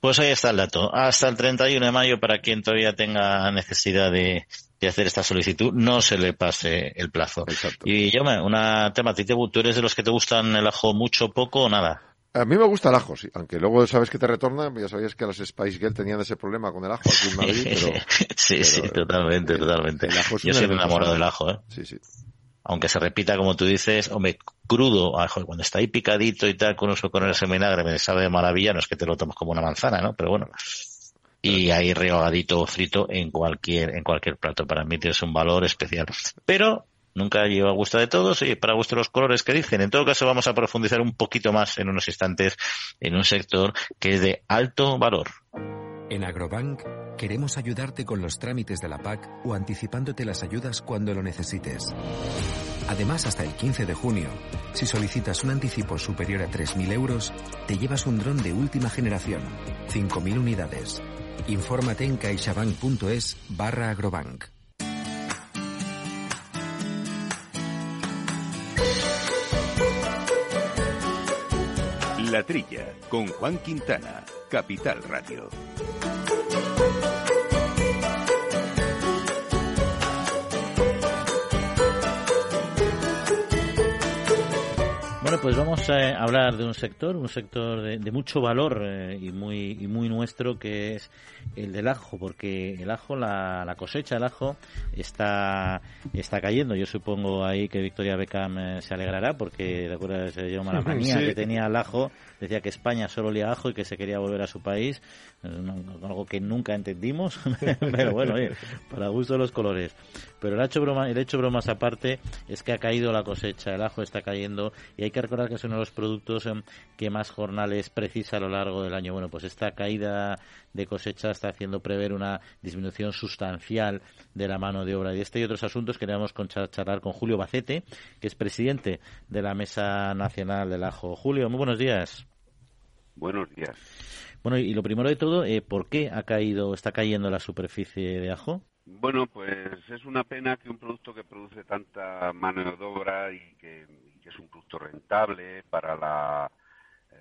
Pues ahí está el dato. Hasta el 31 de mayo, para quien todavía tenga necesidad de, hacer esta solicitud, no se le pase el plazo. Y yo, una tema, ¿tú eres de los que te gustan el ajo mucho, poco o nada? A mí me gusta el ajo, sí. Aunque luego sabes que te retorna, ya sabías que las Spice Girls tenían ese problema con el ajo aquí en Madrid, pero... sí, sí, totalmente, totalmente. Yo soy enamorado del ajo, ¿eh? Sí, sí aunque se repita como tú dices, hombre, crudo, ah, cuando está ahí picadito y tal, con uso con ese vinagre, me sabe de maravilla, no es que te lo tomes como una manzana, ¿no? Pero bueno. Y ahí rehogadito o frito en cualquier, en cualquier plato. Para mí tiene un valor especial. Pero nunca lleva a gusto de todos y para gusto los colores que dicen. En todo caso, vamos a profundizar un poquito más en unos instantes en un sector que es de alto valor. En Agrobank queremos ayudarte con los trámites de la PAC o anticipándote las ayudas cuando lo necesites. Además, hasta el 15 de junio, si solicitas un anticipo superior a 3.000 euros, te llevas un dron de última generación, 5.000 unidades. Infórmate en caixabank.es barra agrobank. La Trilla, con Juan Quintana, Capital Radio. Bueno, pues vamos a hablar de un sector, un sector de, mucho valor eh, y muy y muy nuestro que es el del ajo, porque el ajo, la, la cosecha del ajo está está cayendo. Yo supongo ahí que Victoria Beckham eh, se alegrará porque de acuerdo se dio mala manía que tenía el ajo, decía que España solo olía ajo y que se quería volver a su país, algo que nunca entendimos, pero bueno, para gusto de los colores. Pero el hecho broma, el hecho bromas aparte es que ha caído la cosecha, el ajo está cayendo y hay que recordar que es uno de los productos em, que más jornales precisa a lo largo del año. Bueno, pues esta caída de cosecha está haciendo prever una disminución sustancial de la mano de obra. Y este y otros asuntos queríamos charlar con Julio Bacete, que es presidente de la Mesa Nacional del Ajo. Julio, muy buenos días. Buenos días. Bueno, y lo primero de todo, eh, ¿por qué ha caído, está cayendo la superficie de ajo? Bueno, pues es una pena que un producto que produce tanta mano de obra y que es un producto rentable para la, eh,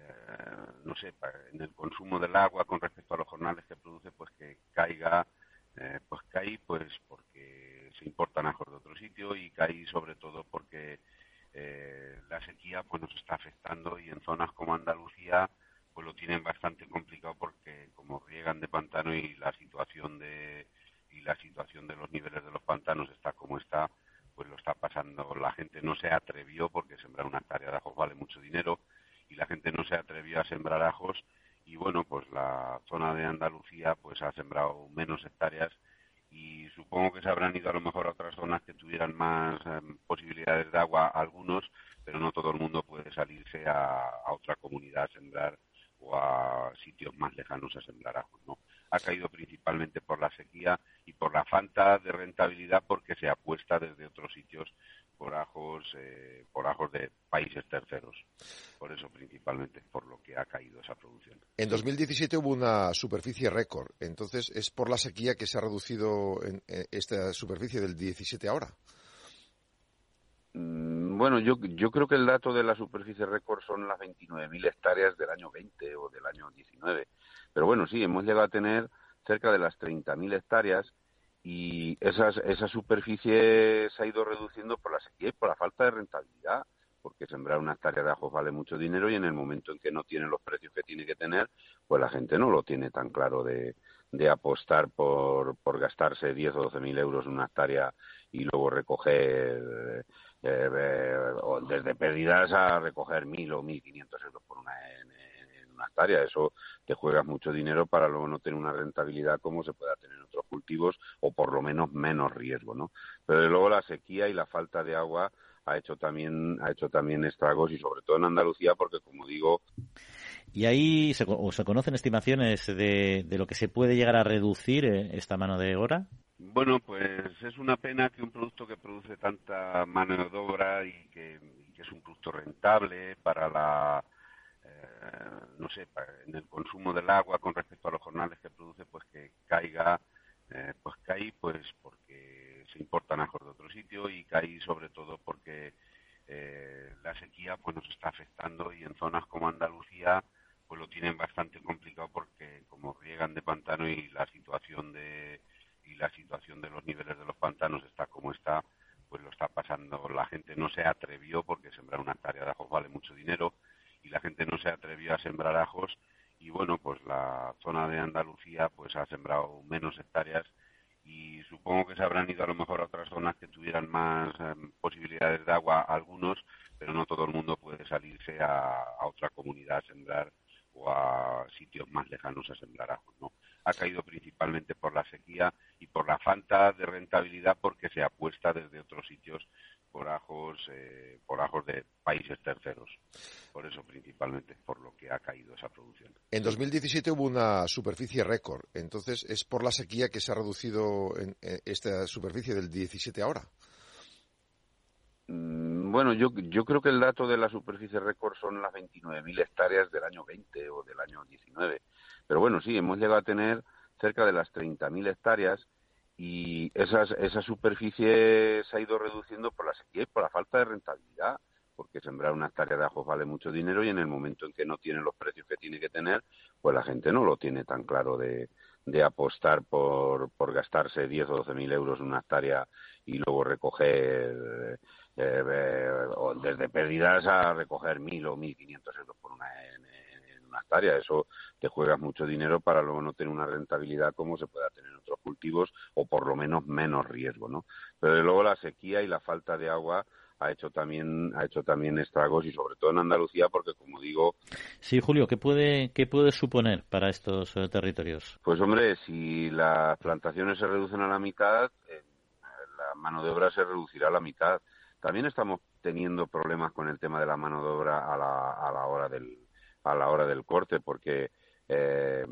no sé, en el consumo del agua con respecto a los jornales que produce, pues que caiga, eh, pues cae pues porque se importan ajos de otro sitio y cae sobre todo porque eh, la sequía pues nos está afectando y en zonas como Andalucía pues lo tienen bastante complicado porque como riegan de pantano y la situación de y la situación de los niveles de los pantanos está como está, pues lo está pasando. La gente no se atrevió, porque sembrar una hectárea de ajos vale mucho dinero, y la gente no se atrevió a sembrar ajos. Y bueno, pues la zona de Andalucía pues ha sembrado menos hectáreas y supongo que se habrán ido a lo mejor a otras zonas que tuvieran más em, posibilidades de agua algunos, pero no todo el mundo puede salirse a, a, otra comunidad a sembrar o a sitios más lejanos a sembrar ajos, ¿no? ha caído principalmente por la sequía y por la falta de rentabilidad porque se apuesta desde otros sitios por ajos eh, por ajos de países terceros. Por eso principalmente por lo que ha caído esa producción. En 2017 hubo una superficie récord. Entonces es por la sequía que se ha reducido en, esta superficie del 17 ahora mm, bueno, yo, yo creo que el dato de la superficie récord son las 29.000 hectáreas del año 20 o del año 19. Pero bueno, sí, hemos llegado a tener cerca de las 30.000 hectáreas y esas, esa superficie se ha ido reduciendo por la sequía y por la falta de rentabilidad, porque sembrar una hectárea de ajos vale mucho dinero y en el momento en que no tiene los precios que tiene que tener, pues la gente no lo tiene tan claro de, de apostar por, por gastarse 10 o 12 mil euros en una hectárea y luego recoger eh, eh, desde pérdidas a recoger mil o mil quinientos euros por una en, una hectárea. Eso te juegas mucho dinero para luego no tener una rentabilidad como se pueda tener en otros cultivos o por lo menos menos riesgo, ¿no? Pero luego la sequía y la falta de agua ha hecho también ha hecho también estragos y sobre todo en Andalucía porque como digo y ahí se, se conocen estimaciones de, de, lo que se puede llegar a reducir eh, esta mano de obra. Bueno, pues es una pena que un producto que produce tanta mano de obra y que, y que es un producto rentable para la no sé, en el consumo del agua con respecto a los jornales que produce, pues que caiga, eh, pues cae pues porque se importan ajos de otro sitio y cae sobre todo porque eh, la sequía pues nos está afectando y en zonas como Andalucía pues lo tienen bastante complicado porque como riegan de pantano y la situación de y la situación de los niveles de los pantanos está como está pues lo está pasando. La gente no se atrevió porque sembrar una hectárea de ajos vale mucho dinero y la gente no se atrevió a sembrar ajos y bueno, pues la zona de Andalucía pues ha sembrado menos hectáreas y supongo que se habrán ido a lo mejor a otras zonas que tuvieran más em, posibilidades de agua algunos, pero no todo el mundo puede salirse a, otra comunidad a sembrar o a sitios más lejanos a sembrar ajos, ¿no? Ha caído principalmente por la sequía y por la falta de rentabilidad porque se apuesta desde otros sitios por ajos, eh, por ajos de países terceros. Por eso principalmente, por lo que ha caído esa producción. En 2017 hubo una superficie récord. Entonces, ¿es por la sequía que se ha reducido en, esta superficie del 17 ahora? Bueno, yo, yo creo que el dato de la superficie récord son las 29.000 hectáreas del año 20 o del año 19. Pero bueno, sí, hemos llegado a tener cerca de las 30.000 hectáreas y esas, esa superficie se ha ido reduciendo por la sequía y por la falta de rentabilidad, porque sembrar una hectárea de ajo vale mucho dinero y en el momento en que no tiene los precios que tiene que tener, pues la gente no lo tiene tan claro de, de apostar por, por gastarse 10 o 12 mil euros en una hectárea y luego recoger eh, eh, desde pérdidas a recoger mil o 1.500 euros por una en, una hectárea. Eso te juegas mucho dinero para luego no tener una rentabilidad como se pueda tener en otros cultivos o por lo menos menos riesgo, ¿no? Pero luego la sequía y la falta de agua ha hecho también ha hecho también estragos y sobre todo en Andalucía porque como digo sí Julio qué puede qué puede suponer para estos eh, territorios pues hombre si las plantaciones se reducen a la mitad eh, la mano de obra se reducirá a la mitad también estamos teniendo problemas con el tema de la mano de obra a la, a la hora del a la hora del corte, porque eh,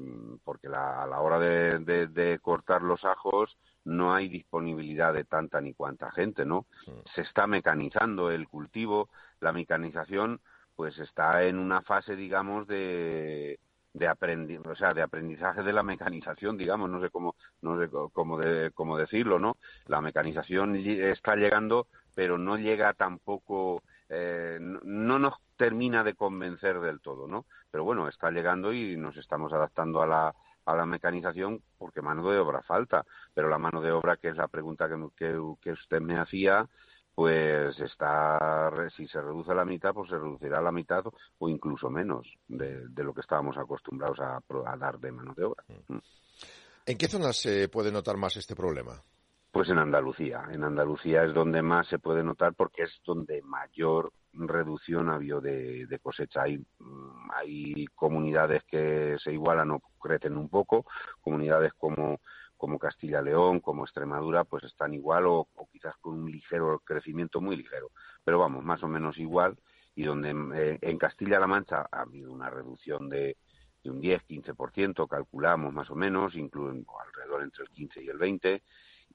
porque a la hora de, cortar los ajos no hay disponibilidad de tanta ni cuanta gente, ¿no? Se está mecanizando el cultivo, la mecanización pues está en una fase, digamos, de de o sea, de aprendizaje de la mecanización, digamos, no sé cómo no sé cómo, de, cómo decirlo, ¿no? La mecanización está llegando, pero no llega tampoco eh, no nos termina de convencer del todo, ¿no? Pero bueno, está llegando y nos estamos adaptando a la, a la mecanización porque mano de obra falta. Pero la mano de obra, que es la pregunta que, que, usted me hacía, pues está, si se reduce a la mitad, pues se reducirá a la mitad o incluso menos de, lo que estábamos acostumbrados a, a, dar de mano de obra. Mm. ¿En qué zonas se puede notar más este problema? Pues en Andalucía. En Andalucía es donde más se puede notar porque es donde mayor reducción ha habido de, cosecha. Hay, mm, hay comunidades que se igualan o crecen un poco, comunidades como, como Castilla-León, como Extremadura, pues están igual o, quizás con un ligero crecimiento, muy ligero, pero vamos, más o menos igual. Y donde eh, en Castilla-La Mancha ha habido una reducción de, de un 10-15%, calculamos más o menos, incluso alrededor entre el 15 y el 20%,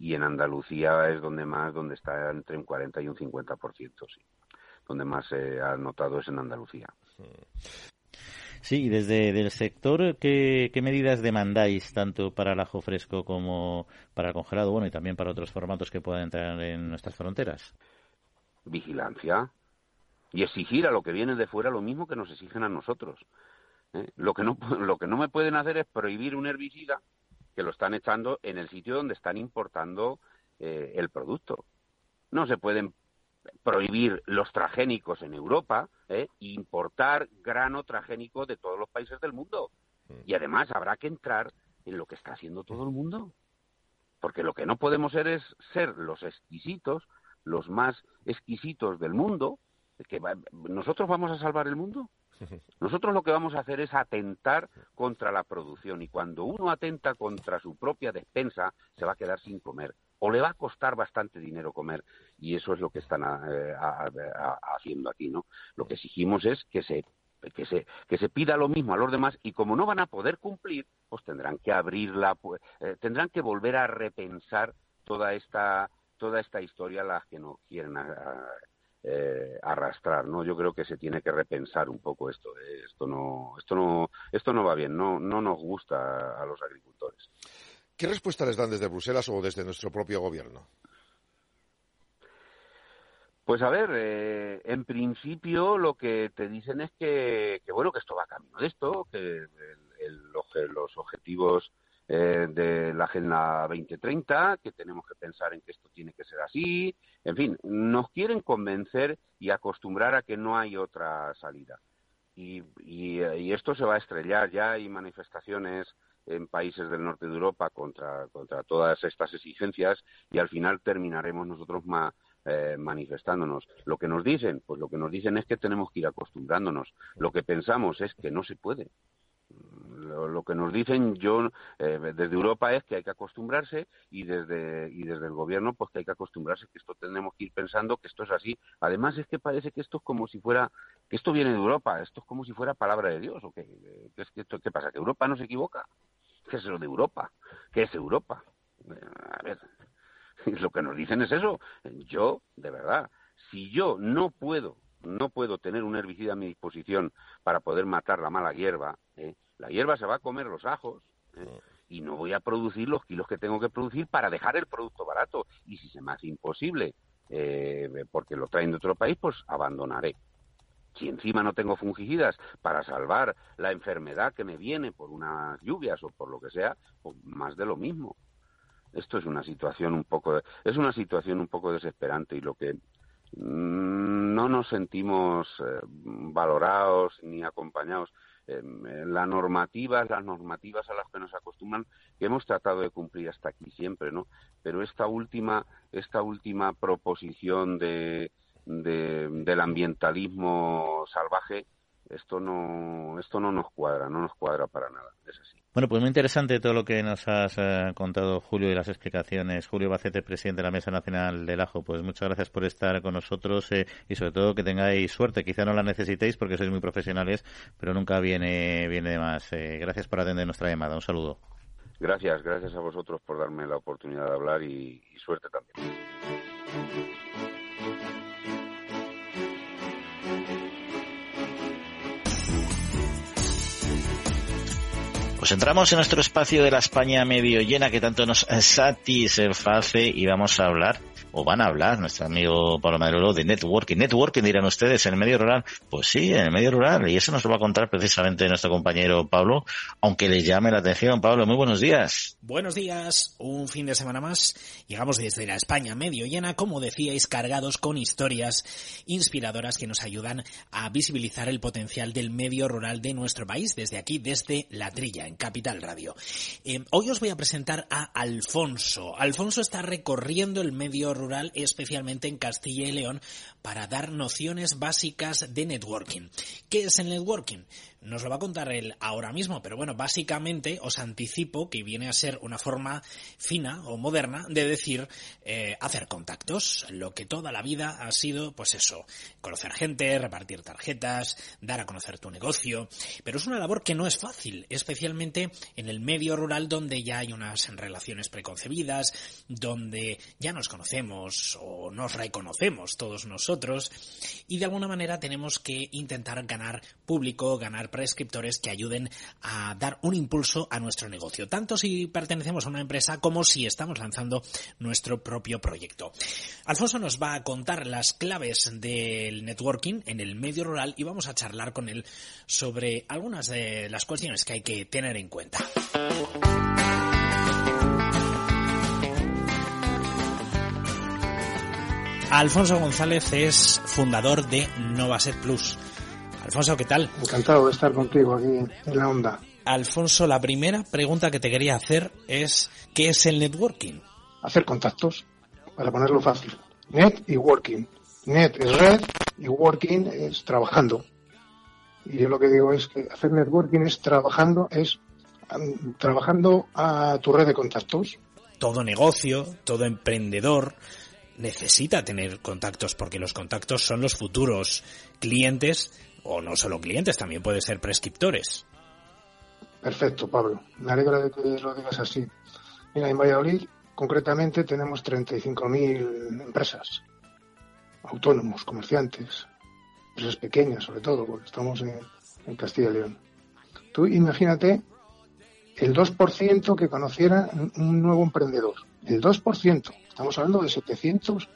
y en Andalucía es donde más, donde está entre un 40 y un 50%, sí. Donde más se ha notado es en Andalucía. Sí, desde el sector, ¿qué, medidas demandáis tanto para el ajo fresco como para el congelado, bueno, y también para otros formatos que puedan entrar en nuestras fronteras? Vigilancia y exigir a lo que viene de fuera lo mismo que nos exigen a nosotros. ¿eh? Lo, que no, lo que no me pueden hacer es prohibir un herbicida que lo están echando en el sitio donde están importando eh, el producto. No se pueden prohibir los transgénicos en Europa e importar grano transgénico de todos los países del mundo. Mm. Y además habrá que entrar en lo que está haciendo todo el mundo. Porque lo que no podemos ser es ser los exquisitos, los más exquisitos del mundo, que nosotros vamos a salvar el mundo. Nosotros lo que vamos a hacer es atentar contra la producción y cuando uno atenta contra su propia despensa se va a quedar sin comer o le va a costar bastante dinero comer y eso es lo que están eh, haciendo aquí, ¿no? Lo que exigimos es que se que se que se pida lo mismo a los demás y como no van a poder cumplir, pues tendrán que abrirla, pues, eh, tendrán que volver a repensar toda esta toda esta historia las que no quieren eh, arrastrar, ¿no? Yo creo que se tiene que repensar un poco esto. ¿eh? Esto no, esto no, esto no va bien. No, no nos gusta a los agricultores. ¿Qué respuesta les dan desde Bruselas o desde nuestro propio gobierno? Pues a ver, eh, en principio lo que te dicen es que, bueno, que esto va a camino de esto, que los objetivos eh, de la Agenda 2030, que tenemos que pensar en que esto tiene que ser así. En fin, nos quieren convencer y acostumbrar a que no hay otra salida. Y, y, esto se va a estrellar. Ya hay manifestaciones en países del norte de Europa contra, contra todas estas exigencias y al final terminaremos nosotros eh, manifestándonos. Lo que nos dicen, pues lo que nos dicen es que tenemos que ir acostumbrándonos. Lo que pensamos es que no se puede lo, que nos dicen yo eh, desde Europa es que hay que acostumbrarse y desde y desde el gobierno pues que hay que acostumbrarse que esto tenemos que ir pensando que esto es así. Además es que parece que esto es como si fuera que esto viene de Europa esto es como si fuera palabra de Dios o que, es que esto qué pasa que Europa no se equivoca qué es lo de Europa qué es Europa. A ver lo que nos dicen es eso. Yo de verdad si yo no puedo no puedo tener un herbicida a mi disposición para poder matar la mala hierba, ¿eh? La hierba se va a comer los ajos ¿eh? y no voy a producir los kilos que tengo que producir para dejar el producto barato. Y si se me hace imposible eh, porque lo traen de otro país, pues abandonaré. Si encima no tengo fungicidas para salvar la enfermedad que me viene por unas lluvias o por lo que sea, pues más de lo mismo. Esto es una situación un poco es una situación un poco desesperante y lo que no nos sentimos eh, valorados ni acompañados. Las normativas, las normativas a las que nos acostumbran, que hemos tratado de cumplir hasta aquí siempre, ¿no? Pero esta última, esta última proposición de, del ambientalismo salvaje, esto no, esto no nos cuadra, no nos cuadra para nada, es así. Bueno, pues muy interesante todo lo que nos has eh, contado, Julio, y las explicaciones. Julio Bacete, presidente de la Mesa Nacional del Ajo, pues muchas gracias por estar con nosotros eh, y sobre todo que tengáis suerte. Quizá no la necesitéis porque sois muy profesionales, pero nunca viene, viene de más. Eh, gracias por atender nuestra llamada. Un saludo. Gracias, gracias a vosotros por darme la oportunidad de hablar y suerte también. Pues entramos en nuestro espacio de la España medio llena que tanto nos satisface y vamos a hablar o van a hablar nuestro amigo Pablo Maduro de networking. Networking dirán ustedes en el medio rural. Pues sí, en el medio rural. Y eso nos lo va a contar precisamente nuestro compañero Pablo, aunque le llame la atención. Pablo, muy buenos días. Buenos días. Un fin de semana más. Llegamos desde la España medio llena, como decíais, cargados con historias inspiradoras que nos ayudan a visibilizar el potencial del medio rural de nuestro país desde aquí, desde La Trilla, en Capital Radio. Eh, hoy os voy a presentar a Alfonso. Alfonso está recorriendo el medio rural rural, especialmente en Castilla y León, para dar nociones básicas de networking. ¿Qué es el networking? Nos lo va a contar él ahora mismo, pero bueno, básicamente os anticipo que viene a ser una forma fina o moderna de decir eh, hacer contactos, lo que toda la vida ha sido, pues eso, conocer gente, repartir tarjetas, dar a conocer tu negocio, pero es una labor que no es fácil, especialmente en el medio rural donde ya hay unas relaciones preconcebidas, donde ya nos conocemos o nos reconocemos todos nosotros y de alguna manera tenemos que intentar ganar público, ganar prescriptores que ayuden a dar un impulso a nuestro negocio, tanto si pertenecemos a una empresa como si estamos lanzando nuestro propio proyecto. Alfonso nos va a contar las claves del networking en el medio rural y vamos a charlar con él sobre algunas de las cuestiones que hay que tener en cuenta. Alfonso González es fundador de Novaset Plus. Alfonso, ¿qué tal? Encantado de estar contigo aquí en la onda. Alfonso, la primera pregunta que te quería hacer es, ¿qué es el networking? Hacer contactos, para ponerlo fácil. Net y working. Net es red y working es trabajando. Y yo lo que digo es que hacer networking es trabajando, es trabajando a tu red de contactos. Todo negocio, todo emprendedor necesita tener contactos porque los contactos son los futuros clientes o no solo clientes, también puede ser prescriptores. Perfecto, Pablo. Me alegra de que lo digas así. Mira, en Valladolid concretamente tenemos 35.000 empresas, autónomos, comerciantes, empresas pequeñas sobre todo, porque estamos en, Castilla y León. Tú imagínate el 2% que conociera un nuevo emprendedor. El 2%. Estamos hablando de 700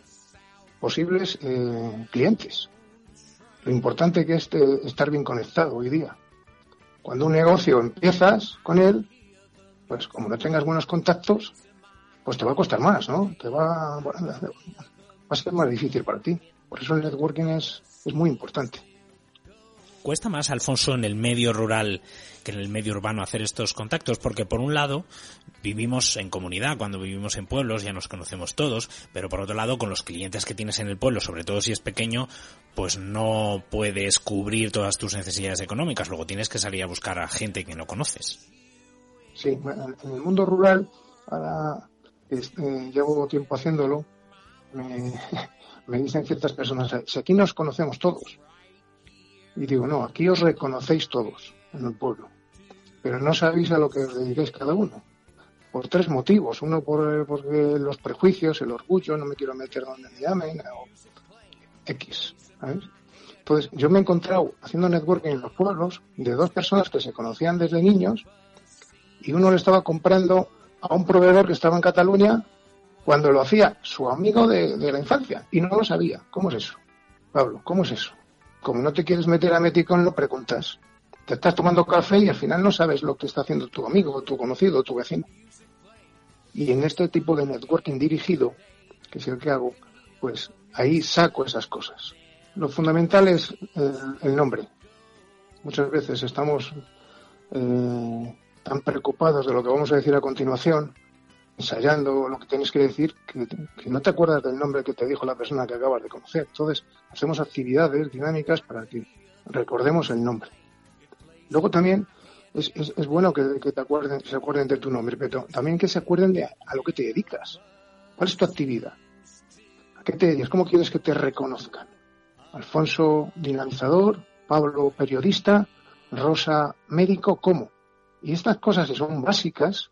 posibles eh, clientes lo importante que es estar bien conectado hoy día. Cuando un negocio empiezas con él, pues como no tengas buenos contactos, pues te va a costar más, ¿no? Te va, va a ser más difícil para ti. Por eso el networking es, es muy importante. Cuesta más, Alfonso, en el medio rural que en el medio urbano hacer estos contactos, porque por un lado vivimos en comunidad, cuando vivimos en pueblos ya nos conocemos todos, pero por otro lado con los clientes que tienes en el pueblo, sobre todo si es pequeño, pues no puedes cubrir todas tus necesidades económicas, luego tienes que salir a buscar a gente que no conoces. Sí, en el mundo rural, ahora este, llevo tiempo haciéndolo, me, me dicen ciertas personas, si aquí nos conocemos todos. Y digo, no, aquí os reconocéis todos en el pueblo, pero no sabéis a lo que os dedicáis cada uno. Por tres motivos. Uno, por porque los prejuicios, el orgullo, no me quiero meter donde me llamen, o X. Entonces, yo me he encontrado haciendo networking en los pueblos de dos personas que se conocían desde niños y uno le estaba comprando a un proveedor que estaba en Cataluña cuando lo hacía su amigo de, la infancia y no lo sabía. ¿Cómo es eso? Pablo, ¿cómo es eso? Como no te quieres meter a Meticón, lo preguntas. Te estás tomando café y al final no sabes lo que está haciendo tu amigo, tu conocido, tu vecino. Y en este tipo de networking dirigido, que es el que hago, pues ahí saco esas cosas. Lo fundamental es el, nombre. Muchas veces estamos eh, tan preocupados de lo que vamos a decir a continuación ensayando lo que tienes que decir, que, no te acuerdas del nombre que te dijo la persona que acabas de conocer. Entonces, hacemos actividades dinámicas para que recordemos el nombre. Luego también es, es, bueno que, te acuerden, se acuerden de tu nombre, pero también que se acuerden de a, lo que te dedicas. ¿Cuál es tu actividad? ¿A qué te dedicas? ¿Cómo quieres que te reconozcan? Alfonso, dinamizador, Pablo, periodista, Rosa, médico, ¿cómo? Y estas cosas que son básicas,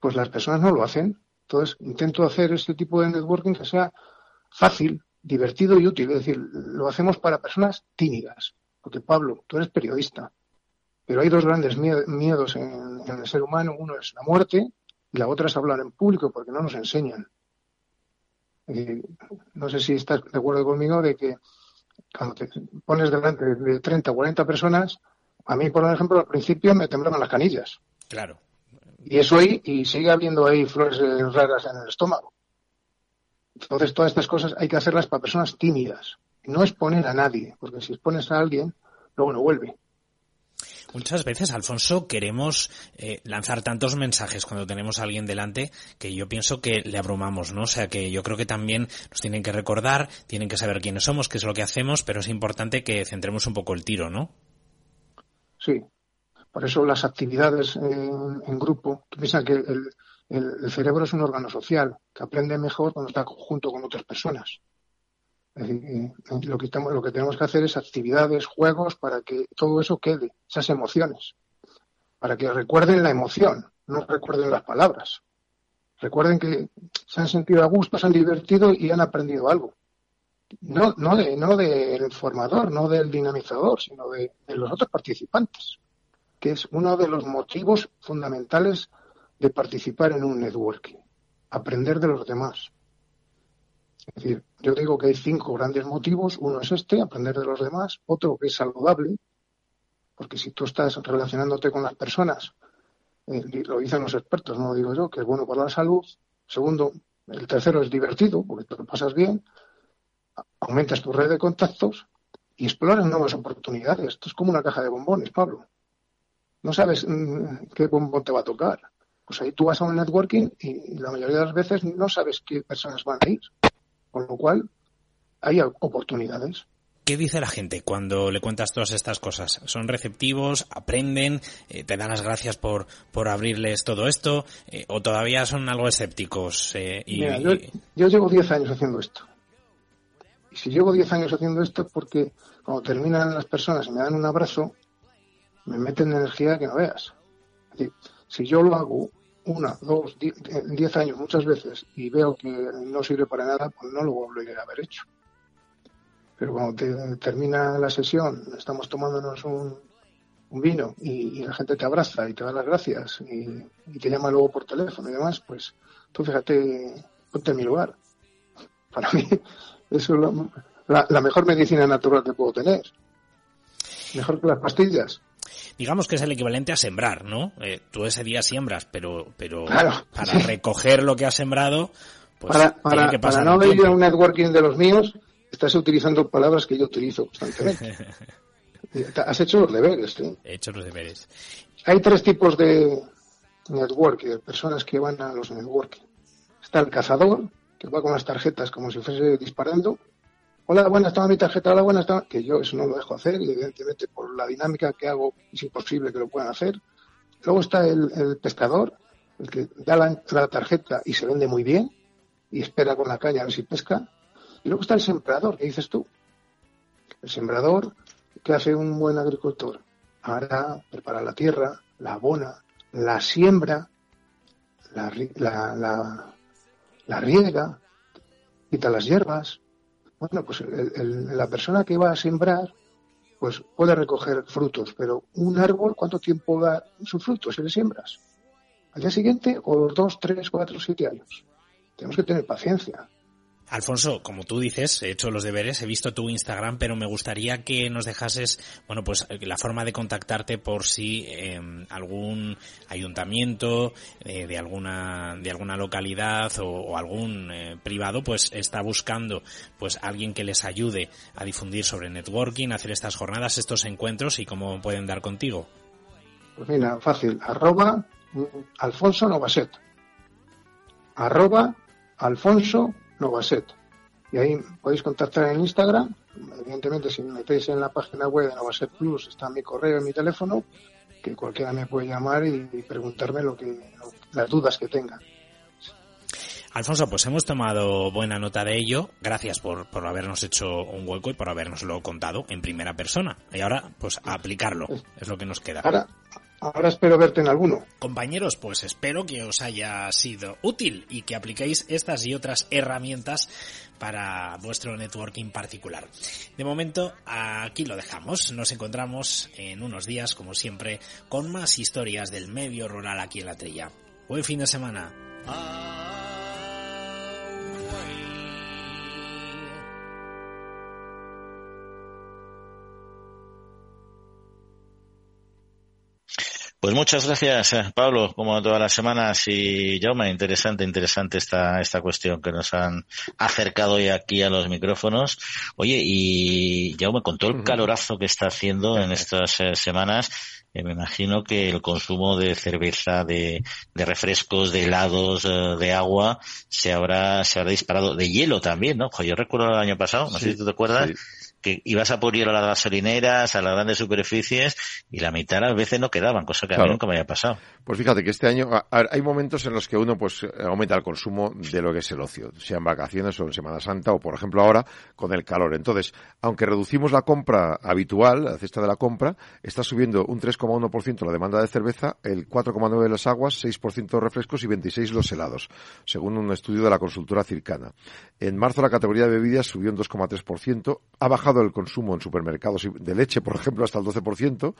pues las personas no lo hacen. Entonces, intento hacer este tipo de networking que sea fácil, divertido y útil. Es decir, lo hacemos para personas tímidas. Porque, Pablo, tú eres periodista. Pero hay dos grandes miedos en, el ser humano. Uno es la muerte y la otra es hablar en público porque no nos enseñan. no sé si estás de acuerdo conmigo de que cuando te pones delante de 30 o 40 personas, a mí, por ejemplo, al principio me temblaban las canillas. Claro. Y eso ahí, y sigue habiendo ahí flores raras en el estómago. Entonces, todas estas cosas hay que hacerlas para personas tímidas. No exponer a nadie, porque si expones a alguien, luego no vuelve. Muchas veces, Alfonso, queremos eh, lanzar tantos mensajes cuando tenemos a alguien delante que yo pienso que le abrumamos, ¿no? O sea que yo creo que también nos tienen que recordar, tienen que saber quiénes somos, qué es lo que hacemos, pero es importante que centremos un poco el tiro, ¿no? Sí, por eso las actividades en, grupo, tú piensas que el, cerebro es un órgano social, que aprende mejor cuando está junto con otras personas. Eh, lo, que lo que tenemos que hacer es actividades, juegos, para que todo eso quede, esas emociones, para que recuerden la emoción, no recuerden las palabras. Recuerden que se han sentido a gusto, se han divertido y han aprendido algo. No, no, de, no del formador, no del dinamizador, sino de los otros participantes que es uno de los motivos fundamentales de participar en un networking, aprender de los demás. Es decir, yo digo que hay cinco grandes motivos. Uno es este, aprender de los demás. Otro que es saludable, porque si tú estás relacionándote con las personas, eh, lo dicen los expertos, no lo digo yo, que es bueno para la salud. Segundo, el tercero es divertido, porque te lo pasas bien. Aumentas tu red de contactos y exploras nuevas oportunidades. Esto es como una caja de bombones, Pablo no sabes mm, qué bombón te va a tocar. Pues ahí tú vas a un networking y la mayoría de las veces no sabes qué personas van a ir. Con lo cual, hay oportunidades. ¿Qué dice la gente cuando le cuentas todas estas cosas? ¿Son receptivos? ¿Aprenden? Eh, ¿Te dan las gracias por, por abrirles todo esto? Eh, ¿O todavía son algo escépticos? Eh, y, yo, yo, llevo 10 años haciendo esto. Y si llevo 10 años haciendo esto es porque cuando terminan las personas y me dan un abrazo, me meten energía que no veas. si yo lo hago una, dos, diez años muchas veces y veo que no sirve para nada, pues no lo volveré a haber hecho. Pero cuando termina la sesión, estamos tomándonos un, vino y, la gente te abraza y te da las gracias y, te llama luego por teléfono y demás, pues tú fíjate, ponte en mi lugar. Para mí, eso es la, la mejor medicina natural que puedo tener. Mejor que las pastillas digamos que es el equivalente a sembrar, ¿no? Eh, tú ese día siembras, pero, pero para recoger lo que has sembrado, pues para, para, que para no ir a un networking de los míos, estás utilizando palabras que yo utilizo constantemente. Has hecho los deberes. He hecho los deberes. Hay tres tipos de networking, de personas que van a los networking. Está el cazador, que va con las tarjetas como si fuese disparando. Hola, buenas, estaba mi tarjeta, hola, buenas, estaba... que yo eso no lo dejo hacer, evidentemente por la dinámica que hago es imposible que lo puedan hacer. Luego está el, pescador, el que da la, la, tarjeta y se vende muy bien y espera con la caña a ver si pesca. Y luego está el sembrador, ¿qué dices tú? El sembrador, ¿qué hace un buen agricultor? Ahora prepara la tierra, la abona, la siembra, la, la, la, riega, quita las hierbas. Bueno, pues la persona que va a sembrar, pues puede recoger frutos, pero un árbol, ¿cuánto tiempo da sus frutos si le siembras? ¿Al día siguiente o dos, tres, cuatro, siete años? Tenemos que tener paciencia. Alfonso, como tú dices, he hecho los deberes, he visto tu Instagram, pero me gustaría que nos dejases, bueno, pues la forma de contactarte por si em, algún ayuntamiento eh, de alguna de alguna localidad o, algún eh, privado, pues está buscando, pues alguien que les ayude a difundir sobre networking, hacer estas jornadas, estos encuentros y cómo pueden dar contigo. Pues mira, fácil, arroba Alfonso Novaset, arroba Alfonso Novaset. Y ahí podéis contactar en Instagram. Evidentemente, si me metéis en la página web de Novaset Plus, está mi correo y mi teléfono, que cualquiera me puede llamar y, preguntarme lo que, las dudas que tenga. Alfonso, pues hemos tomado buena nota de ello. Gracias por, por habernos hecho un hueco y por habernoslo contado en primera persona. Y ahora, pues a aplicarlo. Es lo que nos queda. Ahora, Ahora espero verte en alguno. Compañeros, pues espero que os haya sido útil y que apliquéis estas y otras herramientas para vuestro networking particular. De momento, aquí lo dejamos. Nos encontramos en unos días, como siempre, con más historias del medio rural aquí en la trilla. Buen fin de semana. Pues muchas gracias, eh, Pablo, como todas las semanas. Y Jaume, interesante, interesante esta, esta cuestión que nos han acercado hoy aquí a los micrófonos. Oye, y Jaume, con todo el calorazo que está haciendo en estas eh, semanas, eh, me imagino que el consumo de cerveza, de, de refrescos, de helados, de agua, se habrá, se habrá disparado. De hielo también, ¿no? Yo recuerdo el año pasado, no sé si tú te acuerdas que ibas a por hielo a las gasolineras, a las grandes superficies, y la mitad a las veces no quedaban, cosa que a mí nunca me había pasado. Pues fíjate que este año hay momentos en los que uno pues aumenta el consumo de lo que es el ocio, sea en vacaciones o en Semana Santa, o por ejemplo ahora con el calor. Entonces, aunque reducimos la compra habitual, la cesta de la compra, está subiendo un 3,1% la demanda de cerveza, el 4,9% de las aguas, 6% de refrescos y 26% los helados, según un estudio de la consultora Circana. En marzo la categoría de bebidas subió un 2,3%, ha bajado el consumo en supermercados de leche, por ejemplo, hasta el 12%,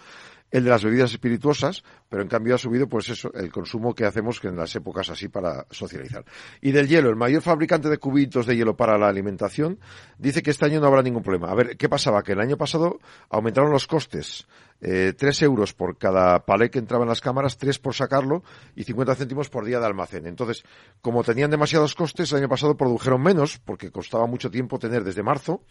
el de las bebidas espirituosas, pero en cambio ha subido pues eso, el consumo que hacemos en las épocas así para socializar. Y del hielo, el mayor fabricante de cubitos de hielo para la alimentación, dice que este año no habrá ningún problema. A ver, ¿qué pasaba? Que el año pasado aumentaron los costes eh, 3 euros por cada palé que entraba en las cámaras, 3 por sacarlo y 50 céntimos por día de almacén. Entonces, como tenían demasiados costes, el año pasado produjeron menos, porque costaba mucho tiempo tener desde marzo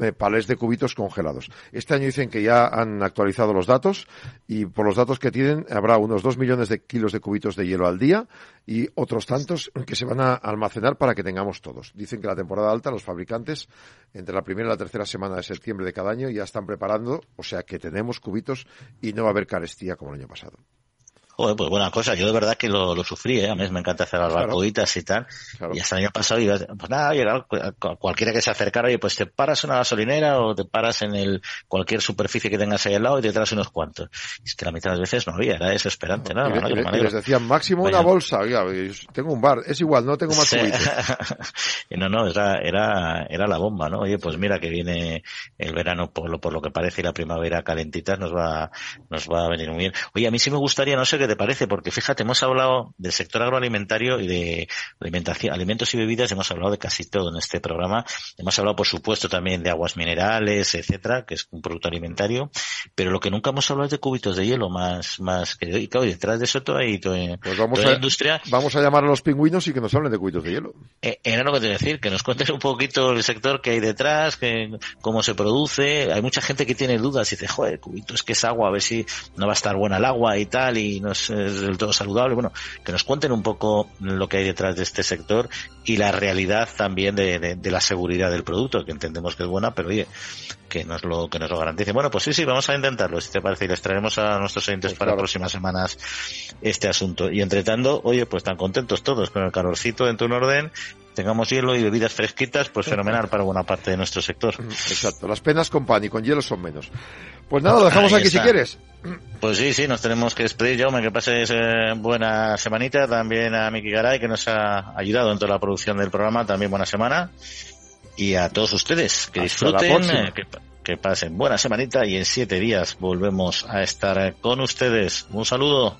eh, palés de cubitos congelados. Este año dicen que ya han actualizado los datos y por los datos que tienen habrá unos 2 millones de kilos de cubitos de hielo al día y otros tantos que se van a almacenar para que tengamos todos. Dicen que la temporada alta los fabricantes entre la primera y la tercera semana de septiembre de cada año ya están preparando, o sea que tenemos cubitos y no va a haber carestía como el año pasado. Joder, pues buena cosa. Yo de verdad que lo, lo sufrí, ¿eh? A mí me encanta hacer las claro. y tal. Y hasta el año pasado iba, pues nada, oye, cualquiera que se acercara, oye, pues te paras en una gasolinera o te paras en el cualquier superficie que tengas ahí al lado y te traes unos cuantos. Y es que la mitad de las veces no había, era desesperante, ¿no? Y, y, les decían, máximo una bolsa, oiga, tengo un bar, es igual, no tengo más sí. y no, no, era, era, era la bomba, ¿no? Oye, pues mira que viene el verano por lo, por lo que parece y la primavera calentita nos va, nos va a venir muy bien. Oye, a mí sí me gustaría, no sé qué te parece, porque fíjate, hemos hablado del sector agroalimentario y de alimentación, alimentos y bebidas, hemos hablado de casi todo en este programa. Hemos hablado, por supuesto, también de aguas minerales, etcétera, que es un producto alimentario, pero lo que nunca hemos hablado es de cubitos de hielo, más, más que, y claro, detrás de eso todo hay toda, pues vamos toda a, la industria. Vamos a llamar a los pingüinos y que nos hablen de cubitos de hielo. Eh, era lo que te iba a decir, que nos cuentes un poquito el sector que hay detrás, que, cómo se produce. Hay mucha gente que tiene dudas y dice, joder, cubito es que es agua, a ver si no va a estar buena el agua y tal, y no es, es del todo saludable. Bueno, que nos cuenten un poco lo que hay detrás de este sector y la realidad también de, de, de la seguridad del producto, que entendemos que es buena, pero oye, que nos lo que nos lo garantice. Bueno, pues sí, sí, vamos a intentarlo, si te parece, y les traeremos a nuestros oyentes Pues para claro. próximas semanas este asunto. Y entre tanto, oye, pues tan contentos todos con el calorcito dentro de un orden, tengamos hielo y bebidas fresquitas, pues fenomenal para buena parte de nuestro sector. Exacto, las penas con pan y con hielo son menos. Pues nada, lo dejamos Ahí aquí está. si quieres. Pues sí, sí, nos tenemos que despedir, Jaume, que pases eh, buena semanita, también a Miki Garay, que nos ha ayudado en toda la producción del programa, también buena semana, y a todos ustedes, que Hasta disfruten, eh, que, que pasen buena semanita, y en siete días volvemos a estar con ustedes. Un saludo.